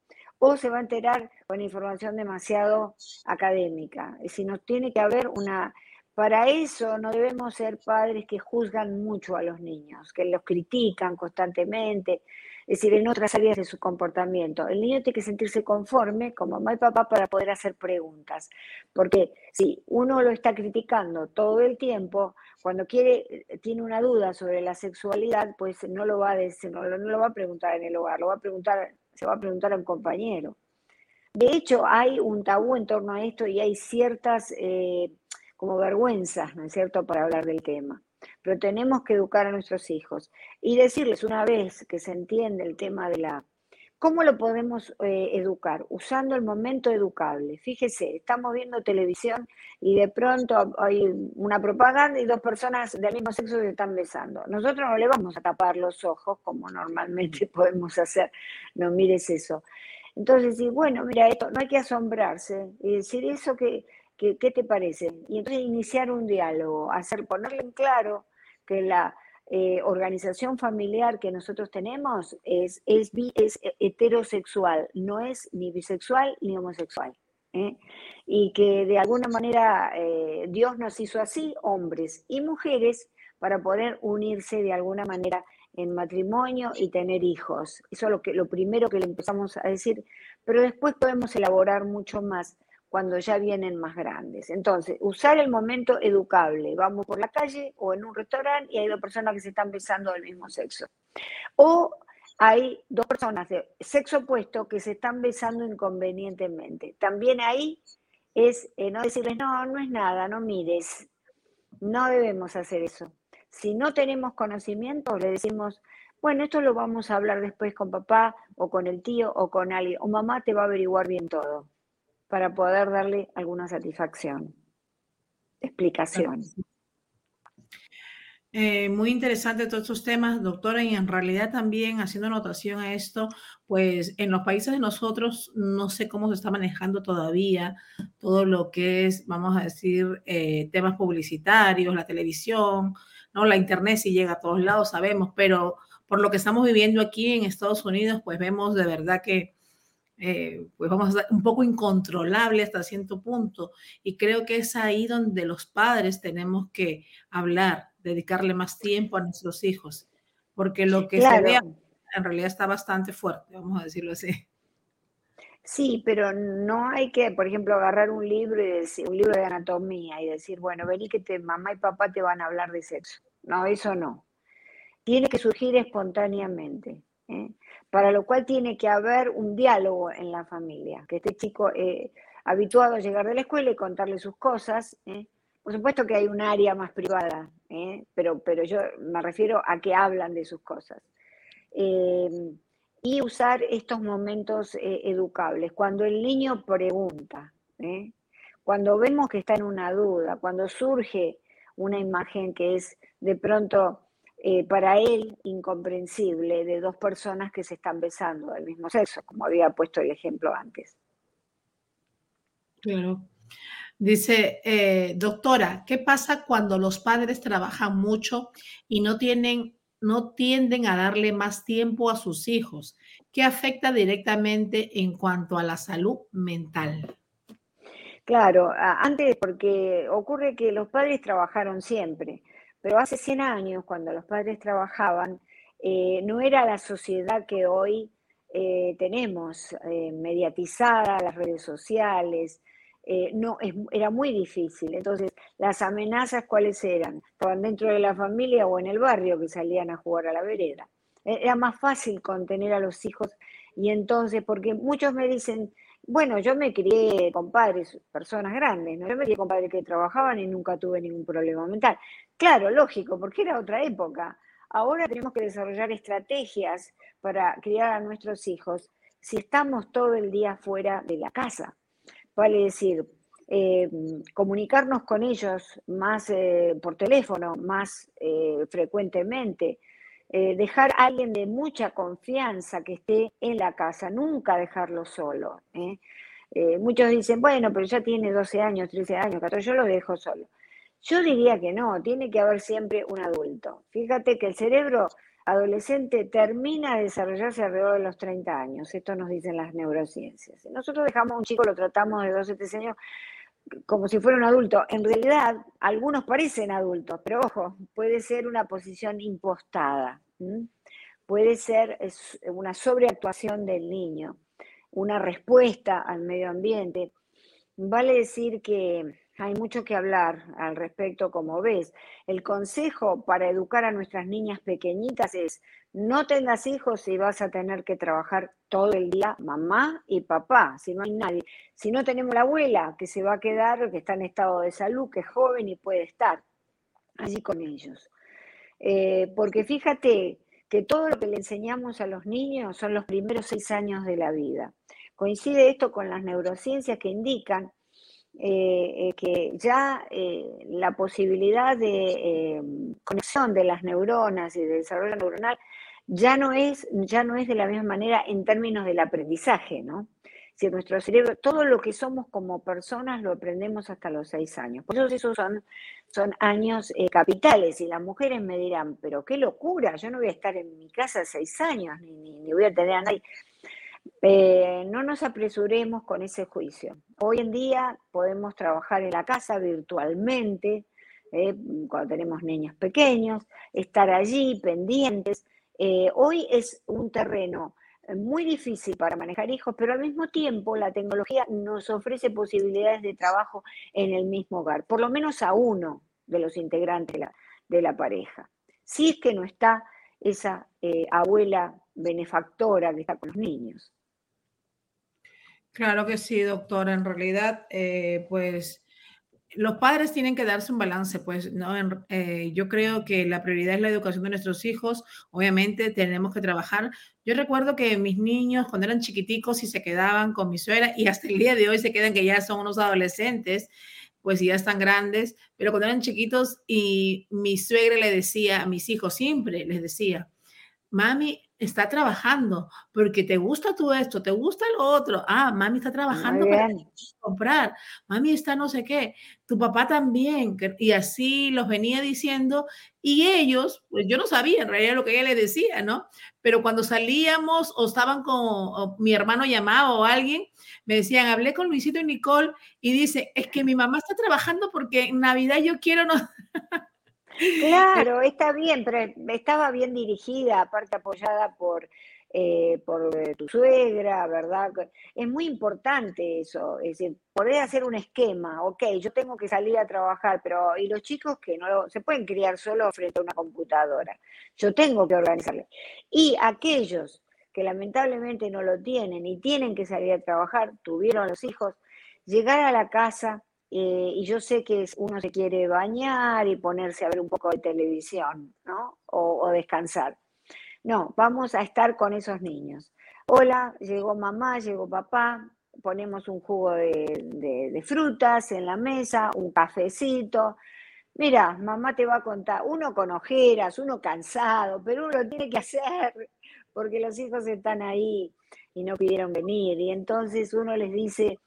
o se va a enterar con información demasiado académica. Si nos tiene que haber una... Para eso no debemos ser padres que juzgan mucho a los niños, que los critican constantemente, es decir, en otras áreas de su comportamiento. El niño tiene que sentirse conforme con mamá y papá para poder hacer preguntas, porque si uno lo está criticando todo el tiempo, cuando quiere, tiene una duda sobre la sexualidad, pues no lo va a decir, no, lo va a preguntar en el hogar, lo va a preguntar, se va a preguntar a un compañero. De hecho, hay un tabú en torno a esto y hay ciertas eh, como vergüenzas, ¿no es cierto?, para hablar del tema pero tenemos que educar a nuestros hijos y decirles una vez que se entiende el tema de la... ¿Cómo lo podemos eh, educar? Usando el momento educable. Fíjese, estamos viendo televisión y de pronto hay una propaganda y dos personas del mismo sexo se están besando. Nosotros no le vamos a tapar los ojos como normalmente podemos hacer. No mires eso. Entonces, sí, bueno, mira, esto no hay que asombrarse y decir eso que ¿Qué, te parece? Y entonces iniciar un diálogo, hacer, ponerle en claro que la eh, organización familiar que nosotros tenemos es, es, es, heterosexual, no es ni bisexual ni homosexual. ¿eh? Y que de alguna manera eh, Dios nos hizo así, hombres y mujeres, para poder unirse de alguna manera en matrimonio y tener hijos. Eso es lo, que, lo primero que le empezamos a decir, pero después podemos elaborar mucho más cuando ya vienen más grandes. Entonces, usar el momento educable. Vamos por la calle o en un restaurante y hay dos personas que se están besando del mismo sexo. O hay dos personas de sexo opuesto que se están besando inconvenientemente. También ahí es eh, no decirles, no, no es nada, no mires. No debemos hacer eso. Si no tenemos conocimiento, le decimos, bueno, esto lo vamos a hablar después con papá o con el tío o con alguien, o mamá te va a averiguar bien todo para poder darle alguna satisfacción, explicación. Eh, muy interesante todos estos temas, doctora, y en realidad también haciendo anotación a esto, pues en los países de nosotros no sé cómo se está manejando todavía todo lo que es, vamos a decir, eh, temas publicitarios, la televisión, ¿no? La internet sí llega a todos lados, sabemos, pero por lo que estamos viviendo aquí en Estados Unidos, pues vemos de verdad que eh, pues vamos a un poco incontrolable hasta cierto punto. Y creo que es ahí donde los padres tenemos que hablar, dedicarle más tiempo a nuestros hijos, porque lo que se ve en realidad está bastante fuerte, vamos a decirlo así. Sí, pero no hay que, por ejemplo, agarrar un libro y decir, un libro de anatomía y decir, bueno, vení que te, mamá y papá te van a hablar de sexo. No, eso no. Tiene que surgir espontáneamente. ¿eh? Para lo cual tiene que haber un diálogo en la familia, que este chico eh, habituado a llegar de la escuela y contarle sus cosas, ¿eh? por supuesto que hay un área más privada, ¿eh? pero, pero yo me refiero a que hablan de sus cosas. y usar estos momentos educables, cuando el niño pregunta, cuando vemos que está en una duda, cuando surge una imagen que es de pronto eh, para él incomprensible de dos personas que se están besando del mismo sexo, como había puesto el ejemplo antes. Claro. Dice, eh, doctora, ¿qué pasa cuando los padres trabajan mucho y no tienen, no tienden a darle más tiempo a sus hijos? ¿Qué afecta directamente en cuanto a la salud mental? Claro, antes porque ocurre que los padres trabajaron siempre. Pero hace 100 años, cuando los padres trabajaban, eh, no era la sociedad que hoy eh, tenemos, eh, mediatizada, las redes sociales, no, era muy difícil. Entonces, las amenazas, ¿cuáles eran? Estaban dentro de la familia o en el barrio que salían a jugar a la vereda. Era más fácil contener a los hijos y entonces, porque muchos me dicen, bueno, yo me crié con padres, personas grandes. Yo me crié con padres que trabajaban y nunca tuve ningún problema mental. Claro, lógico, porque era otra época. Ahora tenemos que desarrollar estrategias para criar a nuestros hijos si estamos todo el día fuera de la casa. Vale decir, eh, comunicarnos con ellos más eh, por teléfono, más eh, frecuentemente, dejar a alguien de mucha confianza que esté en la casa, nunca dejarlo solo. muchos dicen, bueno, pero ya tiene 12 años, 13 años, 14, yo lo dejo solo. Yo diría que no, tiene que haber siempre un adulto. Fíjate que el cerebro adolescente termina de desarrollarse alrededor de los 30 años, esto nos dicen las neurociencias. Nosotros dejamos a un chico, lo tratamos de 12, 13 años como si fuera un adulto. En realidad, algunos parecen adultos, pero ojo, puede ser una posición impostada, puede ser una sobreactuación del niño, una respuesta al medio ambiente. Vale decir que hay mucho que hablar al respecto, como ves. El consejo para educar a nuestras niñas pequeñitas es, no tengas hijos y vas a tener que trabajar todo el día, mamá y papá, si no hay nadie. Si no tenemos la abuela que se va a quedar, que está en estado de salud, que es joven y puede estar allí con ellos. Eh, porque fíjate que todo lo que le enseñamos a los niños son los primeros seis años de la vida. Coincide esto con las neurociencias que indican eh, eh, que ya la posibilidad de conexión de las neuronas y de desarrollo neuronal ya no es, ya no es de la misma manera en términos del aprendizaje, ¿no? Si nuestro cerebro, todo lo que somos como personas lo aprendemos hasta los seis años. Por eso esos son, son años capitales. Y las mujeres me dirán, pero qué locura, yo no voy a estar en mi casa seis años, ni, ni voy a tener a nadie. Eh, no nos apresuremos con ese juicio. Hoy en día podemos trabajar en la casa virtualmente, eh, cuando tenemos niños pequeños, estar allí pendientes Eh, hoy es un terreno muy difícil para manejar hijos, pero al mismo tiempo la tecnología nos ofrece posibilidades de trabajo en el mismo hogar, por lo menos a uno de los integrantes de la, pareja. Si es que no está esa eh, abuela benefactora que está con los niños. Claro que sí, doctora. En realidad, eh, pues los padres tienen que darse un balance, pues, ¿no? Eh, yo creo que la prioridad es la educación de nuestros hijos. Obviamente tenemos que trabajar. Yo recuerdo que mis niños, cuando eran chiquiticos y se quedaban con mi suegra, y hasta el día de hoy se quedan que ya son unos adolescentes, pues ya están grandes, pero cuando eran chiquitos y mi suegra le decía a mis hijos, siempre les decía, mami, está trabajando porque te gusta tú esto, te gusta lo otro. Ah, mami está trabajando para comprar. Mami está no sé qué. Tu papá también. Y así los venía diciendo. Y ellos, pues yo no sabía en realidad lo que ella le decía, ¿no? Pero cuando salíamos o estaban con mi hermano llamado o alguien, me decían, hablé con Luisito y Nicole y dice, es que mi mamá está trabajando porque en Navidad yo quiero... No... Claro, está bien, pero estaba bien dirigida, aparte apoyada por, eh, por eh, tu suegra, ¿verdad? Es muy importante eso, es decir, poder hacer un esquema, ok, yo tengo que salir a trabajar, pero ¿y los chicos que no se pueden criar solo frente a una computadora? Yo tengo que organizarle. Y aquellos que lamentablemente no lo tienen y tienen que salir a trabajar, tuvieron los hijos, llegar a la casa eh, y yo sé que uno se quiere bañar y ponerse a ver un poco de televisión, ¿no? O, descansar. No, vamos a estar con esos niños. Hola, llegó mamá, llegó papá, ponemos un jugo de, frutas en la mesa, un cafecito. Mira, mamá te va a contar, uno con ojeras, uno cansado, pero uno lo tiene que hacer porque los hijos están ahí y no pidieron venir. Y entonces uno les dice,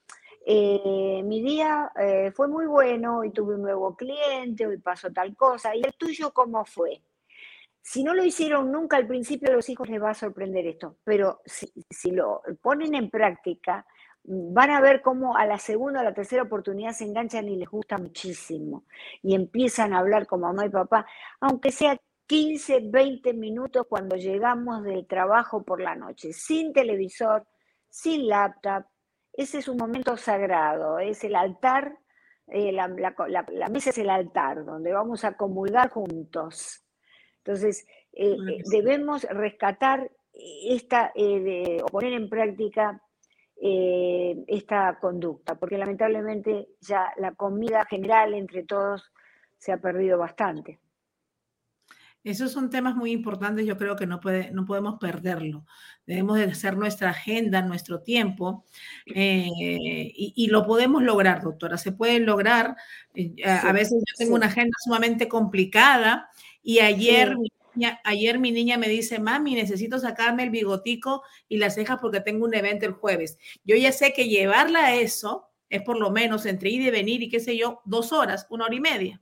eh, mi día eh, fue muy bueno, hoy tuve un nuevo cliente, hoy pasó tal cosa, ¿y el tuyo cómo fue? Si no lo hicieron nunca al principio, a los hijos les va a sorprender esto, pero si, lo ponen en práctica, van a ver cómo a la segunda o la tercera oportunidad se enganchan y les gusta muchísimo y empiezan a hablar con mamá y papá, aunque sea 15, 20 minutos cuando llegamos del trabajo por la noche, sin televisor, sin laptop, ese es un momento sagrado, es el altar, eh, la, mesa es el altar donde vamos a comulgar juntos. Entonces, eh, eh, debemos rescatar esta, o poner en práctica esta conducta, porque lamentablemente ya la comida general entre todos se ha perdido bastante. Esos son temas muy importantes, yo creo que no, puede, no podemos perderlo. Debemos de hacer nuestra agenda, nuestro tiempo, eh, y, lo podemos lograr, doctora. Se puede lograr. Eh, a veces yo tengo una agenda sumamente complicada y ayer, mi niña, ayer mi niña me dice, mami, necesito sacarme el bigotico y las cejas porque tengo un evento el jueves. Yo ya sé que llevarla a eso es por lo menos entre ir y venir y qué sé yo, dos horas, una hora y media.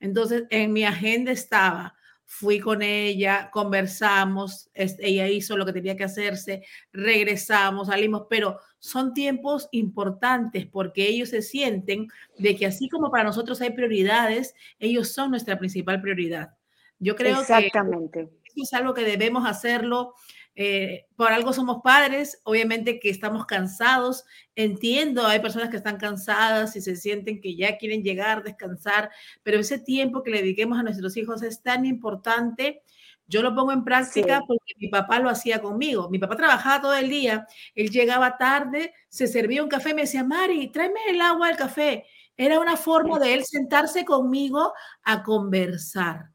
Entonces, en mi agenda estaba fui con ella, conversamos, ella hizo lo que tenía que hacerse, regresamos, salimos, pero son tiempos importantes porque ellos se sienten de que así como para nosotros hay prioridades, ellos son nuestra principal prioridad. Yo creo Exactamente. que es algo que debemos hacerlo eh, por algo somos padres, obviamente que estamos cansados, entiendo, hay personas que están cansadas y se sienten que ya quieren llegar, descansar, pero ese tiempo que le dediquemos a nuestros hijos es tan importante. Yo lo pongo en práctica porque mi papá lo hacía conmigo. Mi papá trabajaba todo el día, él llegaba tarde, se servía un café y me decía, Mari, tráeme el agua al café. Era una forma de él sentarse conmigo a conversar.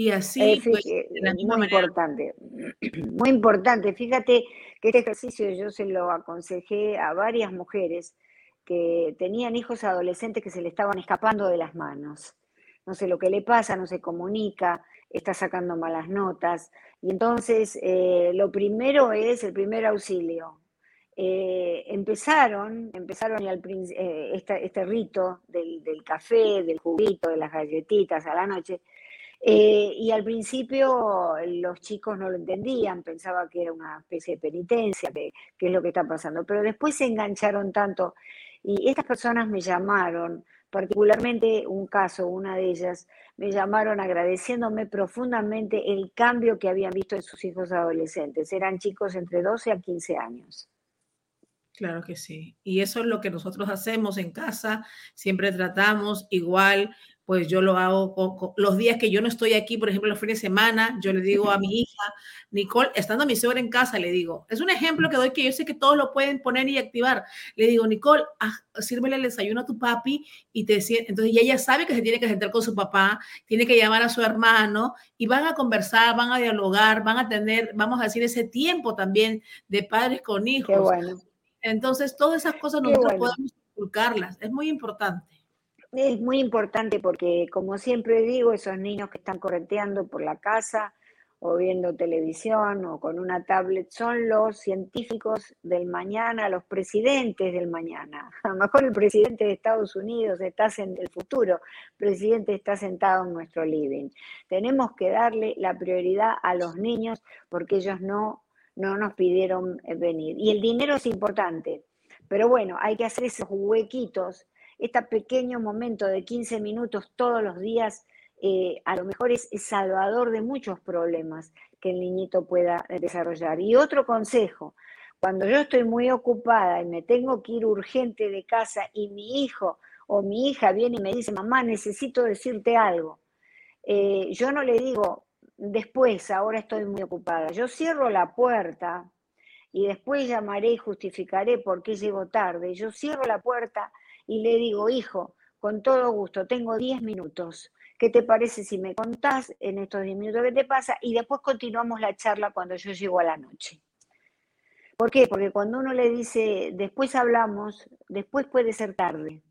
Y así, pues, muy importante, muy importante. Fíjate que este ejercicio yo se lo aconsejé a varias mujeres que tenían hijos adolescentes que se le estaban escapando de las manos. No sé lo que le pasa, no se comunica, está sacando malas notas. Y entonces, eh, lo primero es el primer auxilio. Eh, empezaron, empezaron al, eh, este, rito del, del, café, del juguito, de las galletitas a la noche, eh, y al principio los chicos no lo entendían, pensaban que era una especie de penitencia, que, es lo que está pasando, pero después se engancharon tanto y estas personas me llamaron particularmente un caso, una de ellas, me llamaron agradeciéndome profundamente el cambio que habían visto en sus hijos adolescentes. Eran chicos entre 12 a 15 años. Claro que sí. Y eso es lo que nosotros hacemos en casa. Siempre tratamos igual pues yo lo hago los días que yo no estoy aquí, por ejemplo, los fines de semana, yo le digo a mi hija, Nicole, estando mi suegra en casa, le digo, es un ejemplo que doy que yo sé que todos lo pueden poner y activar. Le digo, Nicole, ah, sírvele el desayuno a tu papi y te entonces ella sabe que se tiene que sentar con su papá, tiene que llamar a su hermano y van a conversar, van a dialogar, van a tener, vamos a decir, ese tiempo también de padres con hijos. Qué bueno. Entonces, todas esas cosas nosotros podemos inculcarlas, es muy importante es muy importante porque, como siempre digo, esos niños que están correteando por la casa o viendo televisión o con una tablet son los científicos del mañana, los presidentes del mañana. A lo mejor el presidente de Estados Unidos está en el futuro, el presidente está sentado en nuestro living. Tenemos que darle la prioridad a los niños porque ellos no, no nos pidieron venir. Y el dinero es importante, pero bueno, hay que hacer esos huequitos este pequeño momento de 15 minutos todos los días, eh, a lo mejor es, salvador de muchos problemas que el niñito pueda desarrollar. Y otro consejo, cuando yo estoy muy ocupada y me tengo que ir urgente de casa y mi hijo o mi hija viene y me dice, mamá, necesito decirte algo. Eh, yo no le digo, después, ahora estoy muy ocupada. Yo cierro la puerta y después llamaré y justificaré por qué llego tarde. Yo cierro la puerta y le digo, hijo, con todo gusto, tengo 10 minutos. ¿Qué te parece si me contás en estos 10 minutos qué te pasa? Y después continuamos la charla cuando yo llego a la noche. ¿Por qué? Porque cuando uno le dice, después hablamos, después puede ser tarde.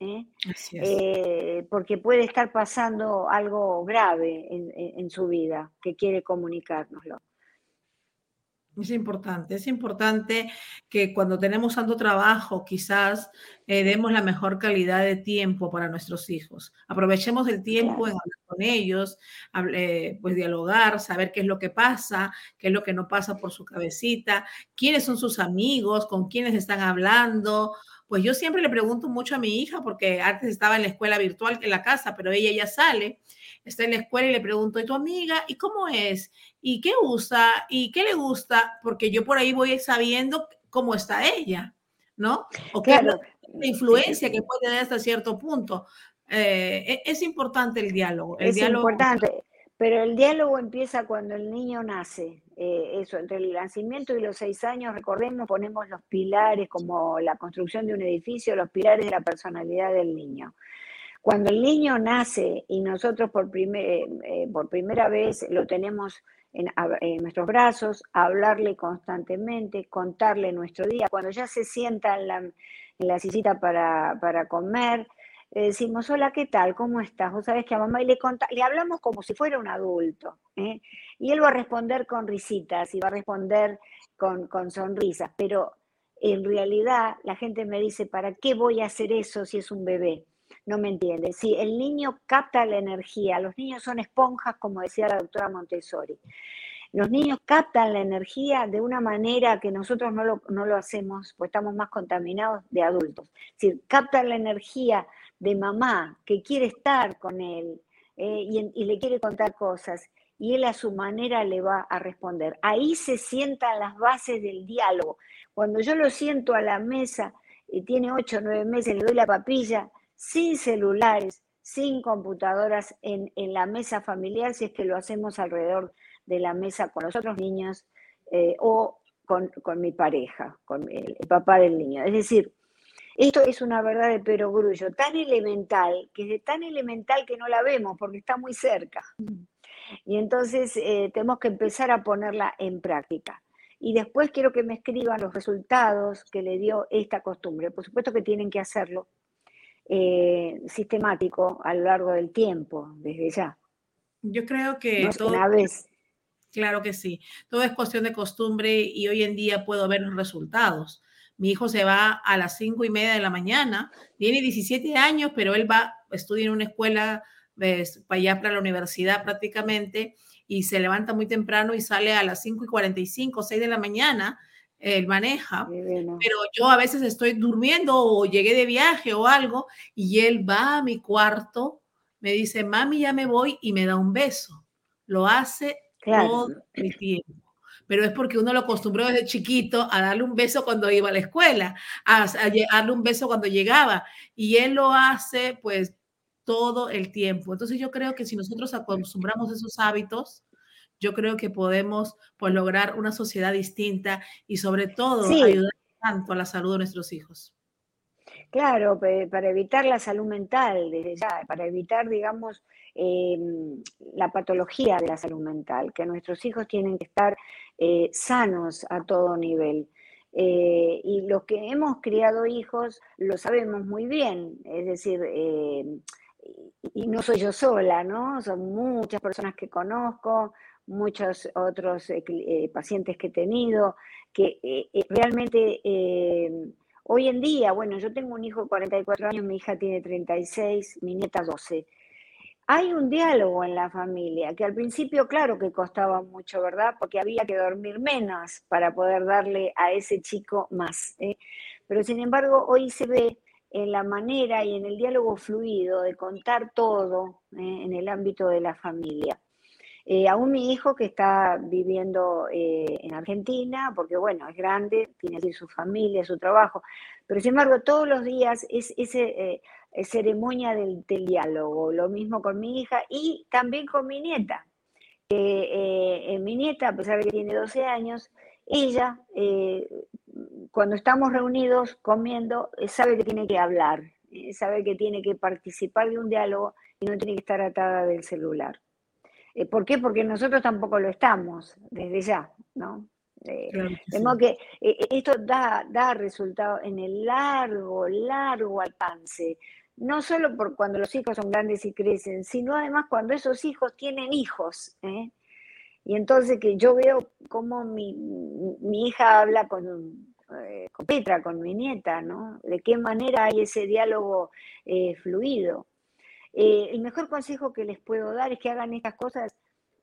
¿eh? Eh, porque puede estar pasando algo grave en su vida que quiere comunicárnoslo. Es importante, es importante que cuando tenemos tanto trabajo, quizás eh, demos la mejor calidad de tiempo para nuestros hijos. Aprovechemos el tiempo en hablar con ellos, eh, pues dialogar, saber qué es lo que pasa, qué es lo que no pasa por su cabecita, quiénes son sus amigos, con quiénes están hablando. Pues yo siempre le pregunto mucho a mi hija, porque antes estaba en la escuela virtual en la casa, pero ella ya sale está en la escuela y le pregunto, ¿y tu amiga? ¿Y cómo es? ¿Y qué usa? ¿Y qué le gusta? Porque yo por ahí voy sabiendo cómo está ella, ¿no? O qué la influencia que puede tener hasta cierto punto. Eh, e, es importante el diálogo. es importante, pero el diálogo empieza cuando el niño nace. Eh, eso, entre el nacimiento y los seis años, recordemos, ponemos los pilares como la construcción de un edificio, los pilares de la personalidad del niño. Cuando el niño nace y nosotros por, eh, eh, por primera vez lo tenemos en, nuestros brazos, hablarle constantemente, contarle nuestro día, cuando ya se sienta en la, en sillita para, comer, decimos, hola, ¿qué tal? ¿Cómo estás? Vos sabés que a mamá y le, le hablamos como si fuera un adulto. ¿eh? Y él va a responder con risitas y va a responder con, con sonrisas, pero en realidad la gente me dice, ¿para qué voy a hacer eso si es un bebé? No me entiende. Si el niño capta la energía, los niños son esponjas, como decía la doctora Montessori. Los niños captan la energía de una manera que nosotros no lo, hacemos, pues estamos más contaminados de adultos. Es decir, captan la energía de mamá que quiere estar con él eh, y, y le quiere contar cosas y él a su manera le va a responder. Ahí se sientan las bases del diálogo. Cuando yo lo siento a la mesa y tiene ocho o nueve meses, le doy la papilla, sin celulares, sin computadoras en, la mesa familiar, si es que lo hacemos alrededor de la mesa con los otros niños eh, o con, mi pareja, con el, papá del niño. Es decir, esto es una verdad de perogrullo tan elemental, que es de tan elemental que no la vemos porque está muy cerca. Y entonces eh, tenemos que empezar a ponerla en práctica. Y después quiero que me escriban los resultados que le dio esta costumbre. Por supuesto que tienen que hacerlo eh, sistemático a lo largo del tiempo, desde ya. Yo creo que todo, una vez. Claro que sí. Todo es cuestión de costumbre y hoy en día puedo ver los resultados. Mi hijo se va a las cinco y media de la mañana, tiene 17 años, pero él va, estudia en una escuela pues, para allá para la universidad prácticamente y se levanta muy temprano y sale a las 5 y 45, 6 de la mañana él maneja, pero yo a veces estoy durmiendo o llegué de viaje o algo y él va a mi cuarto, me dice, mami, ya me voy y me da un beso. Lo hace todo el tiempo. Pero es porque uno lo acostumbró desde chiquito a darle un beso cuando iba a la escuela, a, a darle un beso cuando llegaba. Y él lo hace pues todo el tiempo. Entonces yo creo que si nosotros acostumbramos esos hábitos, yo creo que podemos pues, lograr una sociedad distinta y sobre todo ayudar tanto a la salud de nuestros hijos. Claro, para evitar la salud mental, desde ya, para evitar, digamos, em, la patología de la salud mental, que nuestros hijos tienen que estar eh, sanos a todo nivel. Eh, y los que hemos criado hijos lo sabemos muy bien, es decir, em, y no soy yo sola, ¿no? Son muchas personas que conozco, muchos otros eh, eh, pacientes que he tenido, que eh, realmente hoy en día, bueno, yo tengo un hijo de 44 años, mi hija tiene 36, mi nieta 12. Hay un diálogo en la familia que al principio, claro que costaba mucho, ¿verdad? Porque había que dormir menos para poder darle a ese chico más. Pero sin embargo, hoy se ve en la manera y en el diálogo fluido de contar todo en el ámbito de la familia. Eh, aún mi hijo que está viviendo eh, en Argentina, porque bueno, es grande, tiene su familia, su trabajo, pero sin embargo todos los días es esa eh, ceremonia del, diálogo, lo mismo con mi hija y también con mi nieta. mi nieta, a pesar de que tiene 12 años, ella, cuando estamos reunidos comiendo, sabe que tiene que hablar, sabe que tiene que participar de un diálogo y no tiene que estar atada del celular. Eh, ¿Por qué? Porque nosotros tampoco lo estamos desde ya, ¿no? Eh, que eh, esto da, da resultado en el largo, largo alcance, no solo por cuando los hijos son grandes y crecen, sino además cuando esos hijos tienen hijos. Y entonces que yo veo cómo mi, hija habla con, con Petra, con mi nieta, ¿no? De qué manera hay ese diálogo fluido. Eh, el mejor consejo que les puedo dar es que hagan estas cosas,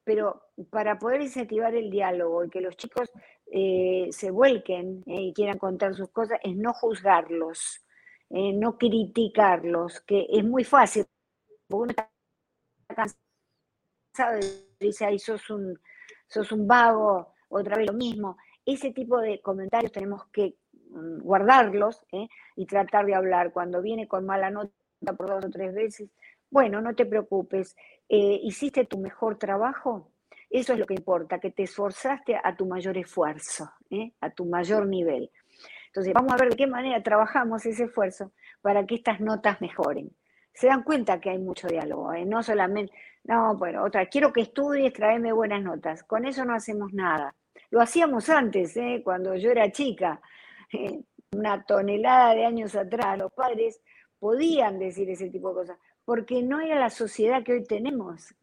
pero para poder incentivar el diálogo y que los chicos eh, se vuelquen eh, y quieran contar sus cosas, es no juzgarlos, no criticarlos, que es muy fácil, uno está cansado y dice, ay, sos un, sos un vago, otra vez lo mismo. Ese tipo de comentarios tenemos que mm, guardarlos y tratar de hablar. Cuando viene con mala nota por dos o tres veces, bueno, no te preocupes, eh, hiciste tu mejor trabajo, eso es lo que importa, que te esforzaste a tu mayor esfuerzo, ¿eh? a tu mayor nivel. Entonces, vamos a ver de qué manera trabajamos ese esfuerzo para que estas notas mejoren. Se dan cuenta que hay mucho diálogo, ¿eh? no solamente, no, bueno, otra, quiero que estudies, tráeme buenas notas. Con eso no hacemos nada. Lo hacíamos antes, cuando yo era chica, una tonelada de años atrás, los padres podían decir ese tipo de cosas porque no era la sociedad que hoy tenemos.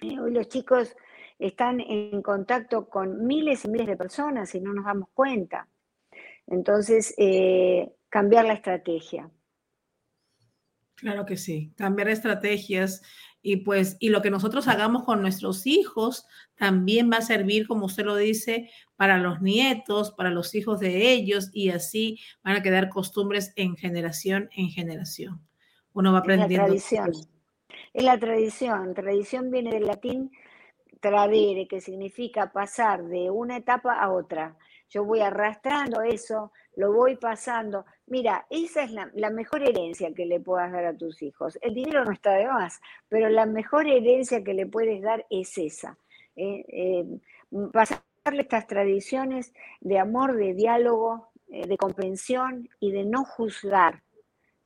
Eh, hoy los chicos están en contacto con miles y miles de personas y no nos damos cuenta. Entonces, eh, cambiar la estrategia. Claro que sí, cambiar estrategias y pues y lo que nosotros hagamos con nuestros hijos también va a servir, como usted lo dice, para los nietos, para los hijos de ellos y así van a quedar costumbres en generación en generación uno va aprendiendo. Es la tradición. Es la tradición. Tradición viene del latín tradere, que significa pasar de una etapa a otra. Yo voy arrastrando eso, lo voy pasando. Mira, esa es la, mejor herencia que le puedas dar a tus hijos. El dinero no está de más, pero la mejor herencia que le puedes dar es esa. Eh, eh, pasarle estas tradiciones de amor, de diálogo, eh, de comprensión y de no juzgar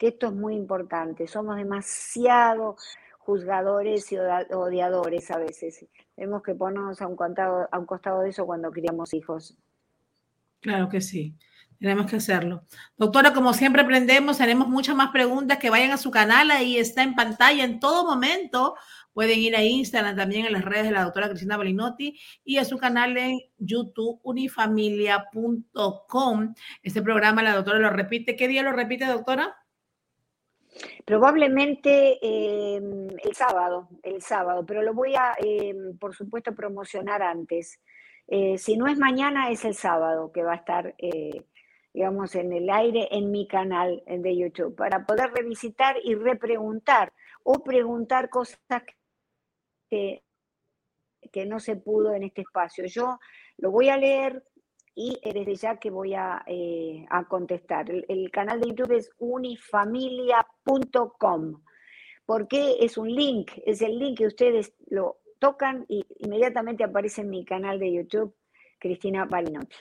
esto es muy importante. Somos demasiado juzgadores y odiadores a veces. Tenemos que ponernos a un, costado, a un costado de eso cuando criamos hijos. Claro que sí. Tenemos que hacerlo. Doctora, como siempre aprendemos, tenemos muchas más preguntas que vayan a su canal, ahí está en pantalla en todo momento. Pueden ir a Instagram también en las redes de la doctora Cristina Balinotti y a su canal en YouTube unifamilia.com. Este programa la doctora lo repite. ¿Qué día lo repite, doctora? Probablemente em, el sábado, el sábado, pero lo voy a, em, por supuesto, promocionar antes. Eh, si no es mañana, es el sábado que va a estar, eh, digamos, en el aire en mi canal de YouTube, para poder revisitar y repreguntar o preguntar cosas que, que no se pudo en este espacio. Yo lo voy a leer y desde ya que voy a, eh, contestar. El, canal de YouTube es unifamilia.com. ¿Por qué es un link? Es el link que ustedes lo tocan y inmediatamente aparece en mi canal de YouTube, Cristina Balinotti.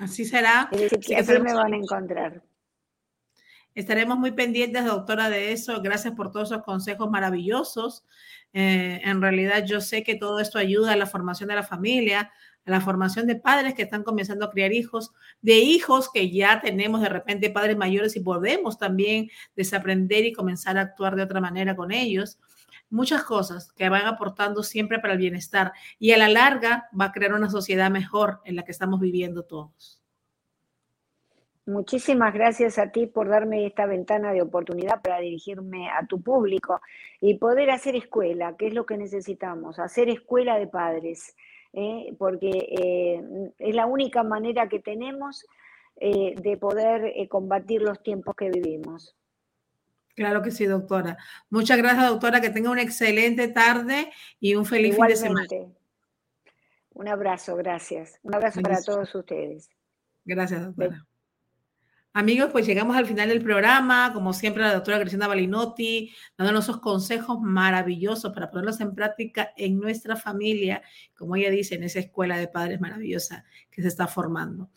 Así será. Es decir, así me van a encontrar. Estaremos muy pendientes, doctora, de eso. Gracias por todos esos consejos maravillosos. Eh, en realidad, yo sé que todo esto ayuda a la formación de la familia, a la formación de padres que están comenzando a criar hijos, de hijos que ya tenemos de repente padres mayores y podemos también desaprender y comenzar a actuar de otra manera con ellos. Muchas cosas que van aportando siempre para el bienestar y a la larga va a crear una sociedad mejor en la que estamos viviendo todos. Muchísimas gracias a ti por darme esta ventana de oportunidad para dirigirme a tu público y poder hacer escuela, que es lo que necesitamos, hacer escuela de padres, ¿eh? porque eh, es la única manera que tenemos eh, de poder combatir los tiempos que vivimos. Claro que sí, doctora. Muchas gracias, doctora. Que tenga una excelente tarde y un feliz fin de semana. Un abrazo, gracias. Un abrazo para todos ustedes. Gracias, doctora. Amigos, pues llegamos al final del programa, como siempre la doctora Cristina Balinotti, dándonos esos consejos maravillosos para ponerlos en práctica en nuestra familia, como ella dice, en esa escuela de padres maravillosa que se está formando.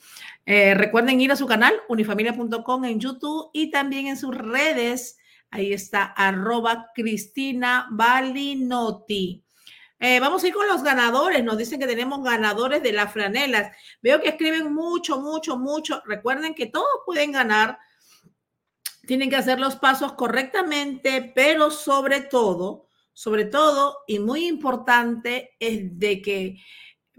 Eh, recuerden ir a su canal, unifamilia.com en YouTube y también en sus redes, ahí está, arroba Cristina Balinotti. Eh, vamos a ir con los ganadores. Nos dicen que tenemos ganadores de las franelas. Veo que escriben mucho, mucho, mucho. Recuerden que todos pueden ganar. Tienen que hacer los pasos correctamente, pero sobre todo, sobre todo y muy importante es de que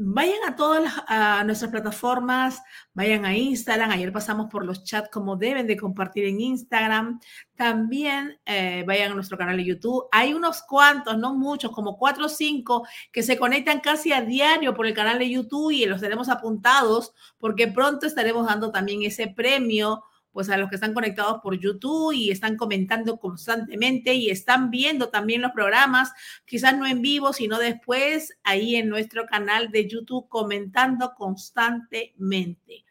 Vayan a todas a nuestras plataformas, vayan a Instagram. Ayer pasamos por los chats como deben de compartir en Instagram. También eh, vayan a nuestro canal de YouTube. Hay unos cuantos, no muchos, como cuatro o cinco, que se conectan casi a diario por el canal de YouTube y los tenemos apuntados porque pronto estaremos dando también ese premio pues a los que están conectados por YouTube y están comentando constantemente y están viendo también los programas, quizás no en vivo, sino después ahí en nuestro canal de YouTube comentando constantemente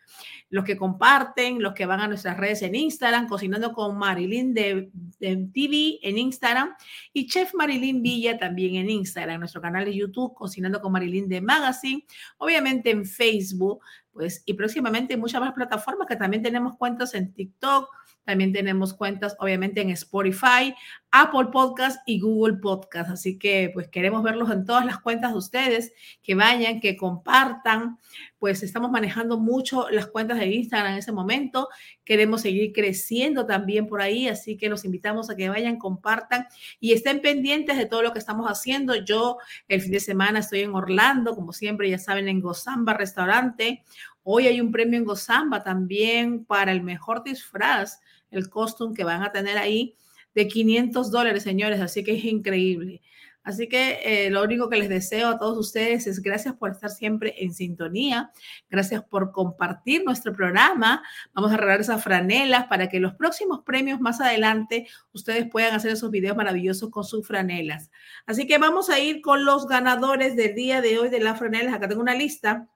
los que comparten, los que van a nuestras redes en Instagram, Cocinando con Marilyn de, TV en Instagram y Chef Marilyn Villa también en Instagram, nuestro canal de YouTube, Cocinando con Marilyn de Magazine, obviamente en Facebook, pues y próximamente en muchas más plataformas que también tenemos cuentas en TikTok, también tenemos cuentas, obviamente, en Spotify, Apple Podcast y Google Podcast. Así que, pues, queremos verlos en todas las cuentas de ustedes, que vayan, que compartan. Pues estamos manejando mucho las cuentas de Instagram en ese momento. Queremos seguir creciendo también por ahí. Así que los invitamos a que vayan, compartan y estén pendientes de todo lo que estamos haciendo. Yo el fin de semana estoy en Orlando, como siempre, ya saben, en Gozamba Restaurante. Hoy hay un premio en Gozamba también para el mejor disfraz el costume que van a tener ahí de 500 dólares, señores, así que es increíble. Así que eh, lo único que les deseo a todos ustedes es gracias por estar siempre en sintonía, gracias por compartir nuestro programa. Vamos a regalar esas franelas para que los próximos premios más adelante ustedes puedan hacer esos videos maravillosos con sus franelas. Así que vamos a ir con los ganadores del día de hoy de las franelas. Acá tengo una lista.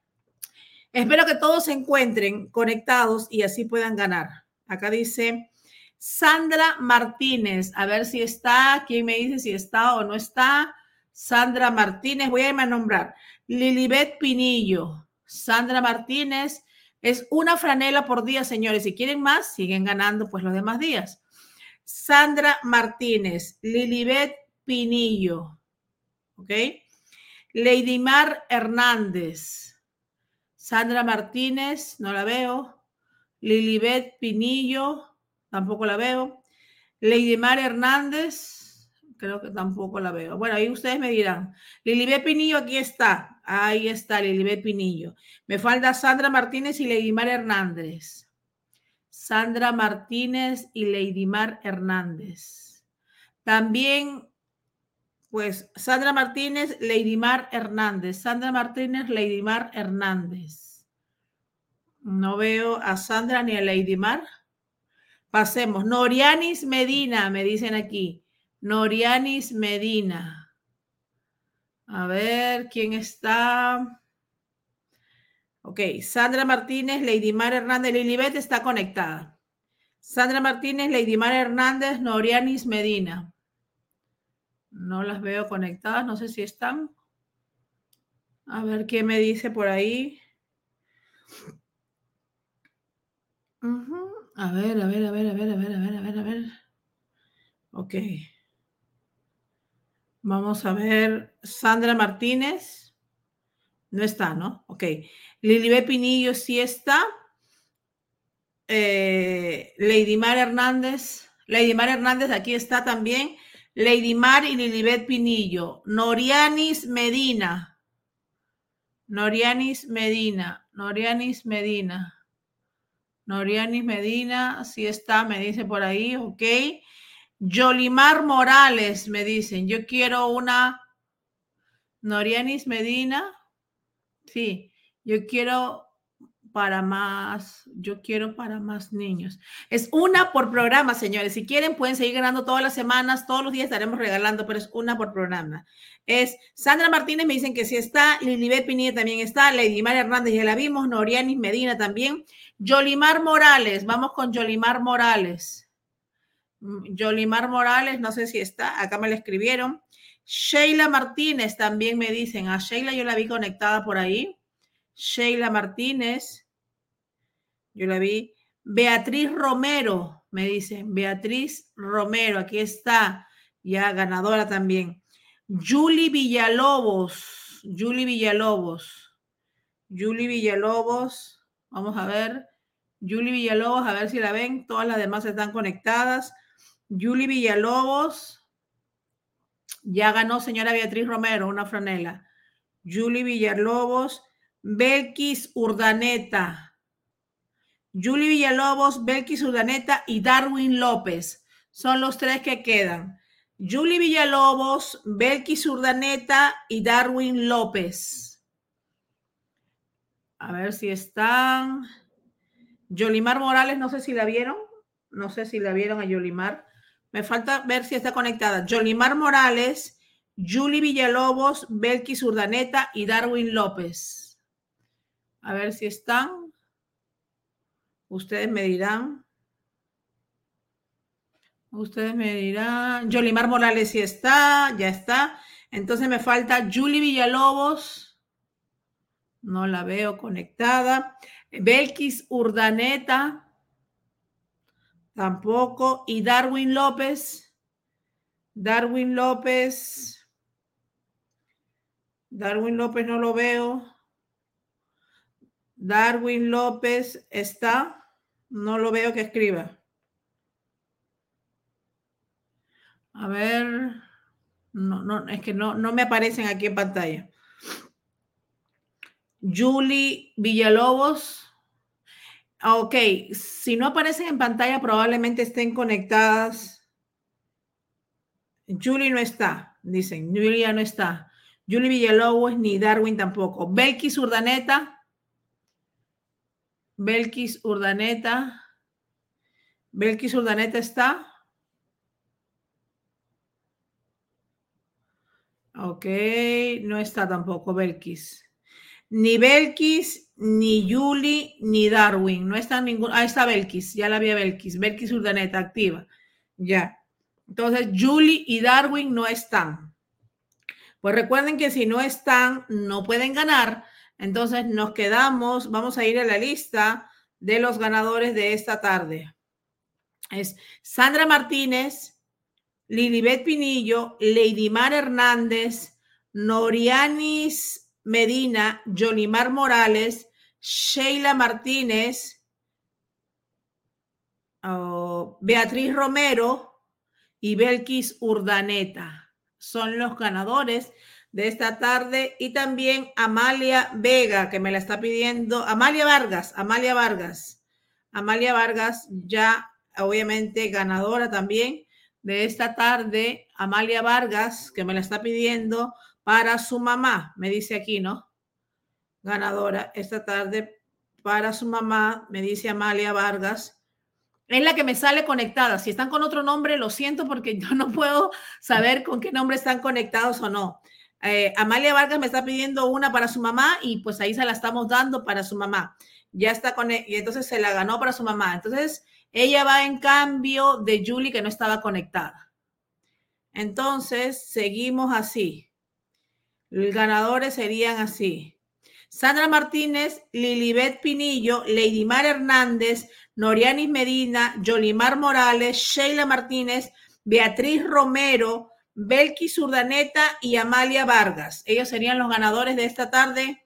Espero que todos se encuentren conectados y así puedan ganar. Acá dice Sandra Martínez. A ver si está. ¿Quién me dice si está o no está? Sandra Martínez. Voy a irme a nombrar. Lilibet Pinillo. Sandra Martínez. Es una franela por día, señores. Si quieren más, siguen ganando pues los demás días. Sandra Martínez. Lilibet Pinillo. ¿Ok? Mar Hernández. Sandra Martínez, no la veo. Lilibet Pinillo, tampoco la veo. Lady Mar Hernández, creo que tampoco la veo. Bueno, ahí ustedes me dirán. Lilibet Pinillo, aquí está. Ahí está Lilibet Pinillo. Me falta Sandra Martínez y Lady Mar Hernández. Sandra Martínez y Lady Mar Hernández. También Pues Sandra Martínez, Mar Hernández. Sandra Martínez, Mar Hernández. No veo a Sandra ni a Mar. Pasemos. Norianis Medina, me dicen aquí. Norianis Medina. A ver, ¿quién está? Ok, Sandra Martínez, Mar Hernández, Lilibet está conectada. Sandra Martínez, Mar Hernández, Norianis Medina. No las veo conectadas, no sé si están. A ver qué me dice por ahí. A ver, a ver, a ver, a ver, a ver, a ver, a ver, a ver. Ok. Vamos a ver. Sandra Martínez. No está, ¿no? Ok. Lilibet Pinillo sí está. Eh, Lady Mar Hernández. Lady Mar Hernández aquí está también. Lady Mar y Lilibet Pinillo. Norianis Medina. Norianis Medina. Norianis Medina. Norianis Medina, sí está, me dice por ahí, ok. Yolimar Morales, me dicen, yo quiero una. Norianis Medina, sí, yo quiero para más, yo quiero para más niños. Es una por programa, señores. Si quieren, pueden seguir ganando todas las semanas, todos los días estaremos regalando, pero es una por programa. Es Sandra Martínez, me dicen que sí está, Lilibet Pinilla también está, Lady María Hernández ya la vimos, Norianis Medina también, Yolimar Morales, vamos con Yolimar Morales. Mm, Yolimar Morales, no sé si está, acá me la escribieron. Sheila Martínez también me dicen, a Sheila yo la vi conectada por ahí. Sheila Martínez. Yo la vi. Beatriz Romero, me dicen. Beatriz Romero, aquí está, ya ganadora también. Julie Villalobos, Julie Villalobos, Julie Villalobos, vamos a ver. Julie Villalobos, a ver si la ven. Todas las demás están conectadas. Julie Villalobos, ya ganó señora Beatriz Romero, una franela. Julie Villalobos, Belkis Urdaneta, Julie Villalobos, Belkis Urdaneta y Darwin López. Son los tres que quedan. Julie Villalobos, Belkis Urdaneta y Darwin López. A ver si están. Yolimar Morales, no sé si la vieron. No sé si la vieron a Yolimar. Me falta ver si está conectada. Yolimar Morales, Julie Villalobos, Belkis Urdaneta y Darwin López. A ver si están. Ustedes me dirán. Ustedes me dirán. Yolimar Morales sí está, ya está. Entonces me falta Julie Villalobos. No la veo conectada. Belkis Urdaneta. Tampoco. Y Darwin López. Darwin López. Darwin López no lo veo. Darwin López está. No lo veo que escriba. A ver. No, no, es que no, no me aparecen aquí en pantalla. Julie Villalobos. Ok, si no aparecen en pantalla, probablemente estén conectadas. Julie no está, dicen. Julia no está. Julie Villalobos ni Darwin tampoco. Becky Urdaneta. Belkis Urdaneta. Belkis Urdaneta está. Ok, no está tampoco Belkis. Ni Belkis, ni Yuli, ni Darwin. No está ningún. Ahí está Belkis, ya la había Belkis. Belkis Urdaneta, activa. Ya. Entonces, Julie y Darwin no están. Pues recuerden que si no están, no pueden ganar entonces nos quedamos, vamos a ir a la lista de los ganadores de esta tarde. Es Sandra Martínez, Lilibet Pinillo, Mar Hernández, Norianis Medina, Jolimar Morales, Sheila Martínez, oh, Beatriz Romero y Belkis Urdaneta. Son los ganadores de esta tarde y también Amalia Vega, que me la está pidiendo, Amalia Vargas, Amalia Vargas, Amalia Vargas ya obviamente ganadora también de esta tarde, Amalia Vargas, que me la está pidiendo para su mamá, me dice aquí, ¿no? Ganadora esta tarde para su mamá, me dice Amalia Vargas. Es la que me sale conectada. Si están con otro nombre, lo siento porque yo no puedo saber con qué nombre están conectados o no. Eh, Amalia Vargas me está pidiendo una para su mamá y pues ahí se la estamos dando para su mamá. Ya está con, e, y entonces se la ganó para su mamá. Entonces, ella va en cambio de Julie que no estaba conectada. Entonces, seguimos así. Los ganadores serían así. Sandra Martínez, Lilibet Pinillo, Lady Mar Hernández, Norianis Medina, Yolimar Morales, Sheila Martínez, Beatriz Romero, Belki Surdaneta y Amalia Vargas. Ellos serían los ganadores de esta tarde.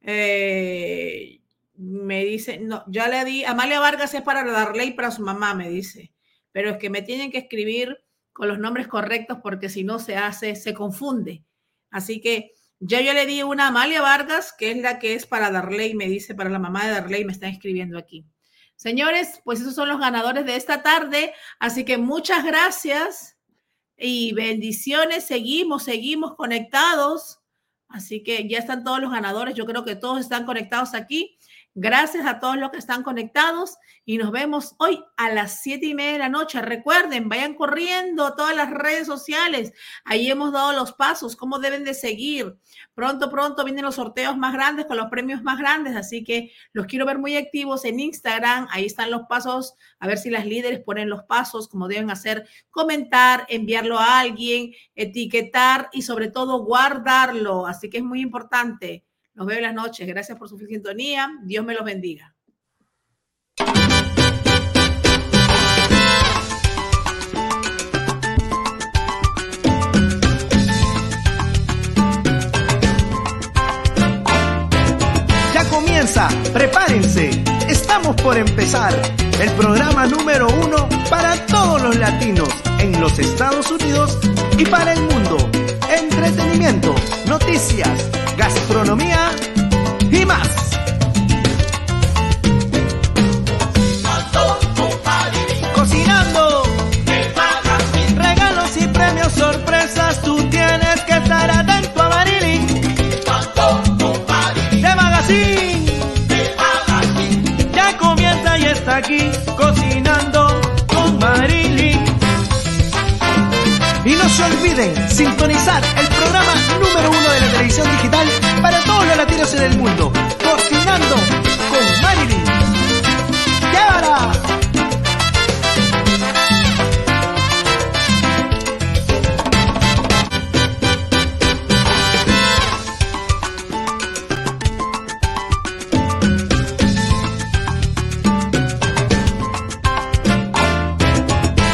Eh, me dice, no, ya le di, Amalia Vargas es para darle y para su mamá, me dice, pero es que me tienen que escribir con los nombres correctos porque si no se hace, se confunde. Así que ya yo le di una a Amalia Vargas, que es la que es para Darley, me dice, para la mamá de Darley, me están escribiendo aquí. Señores, pues esos son los ganadores de esta tarde, así que muchas gracias y bendiciones, seguimos, seguimos conectados, así que ya están todos los ganadores, yo creo que todos están conectados aquí. Gracias a todos los que están conectados y nos vemos hoy a las siete y media de la noche. Recuerden, vayan corriendo a todas las redes sociales. Ahí hemos dado los pasos, cómo deben de seguir. Pronto, pronto vienen los sorteos más grandes con los premios más grandes, así que los quiero ver muy activos en Instagram. Ahí están los pasos, a ver si las líderes ponen los pasos, como deben hacer, comentar, enviarlo a alguien, etiquetar y sobre todo guardarlo. Así que es muy importante. Nos vemos las noches. Gracias por su sintonía. Dios me los bendiga. Ya comienza, prepárense. Estamos por empezar el programa número uno para todos los latinos en los Estados Unidos y para el mundo. Entretenimiento, noticias gastronomía y más. Cocinando, regalos y premios, sorpresas, tú tienes que estar atento a Marilyn. De Magazine, ya comienza y está aquí, sintonizar el programa número uno de la televisión digital para todos los latinos en el mundo, cocinando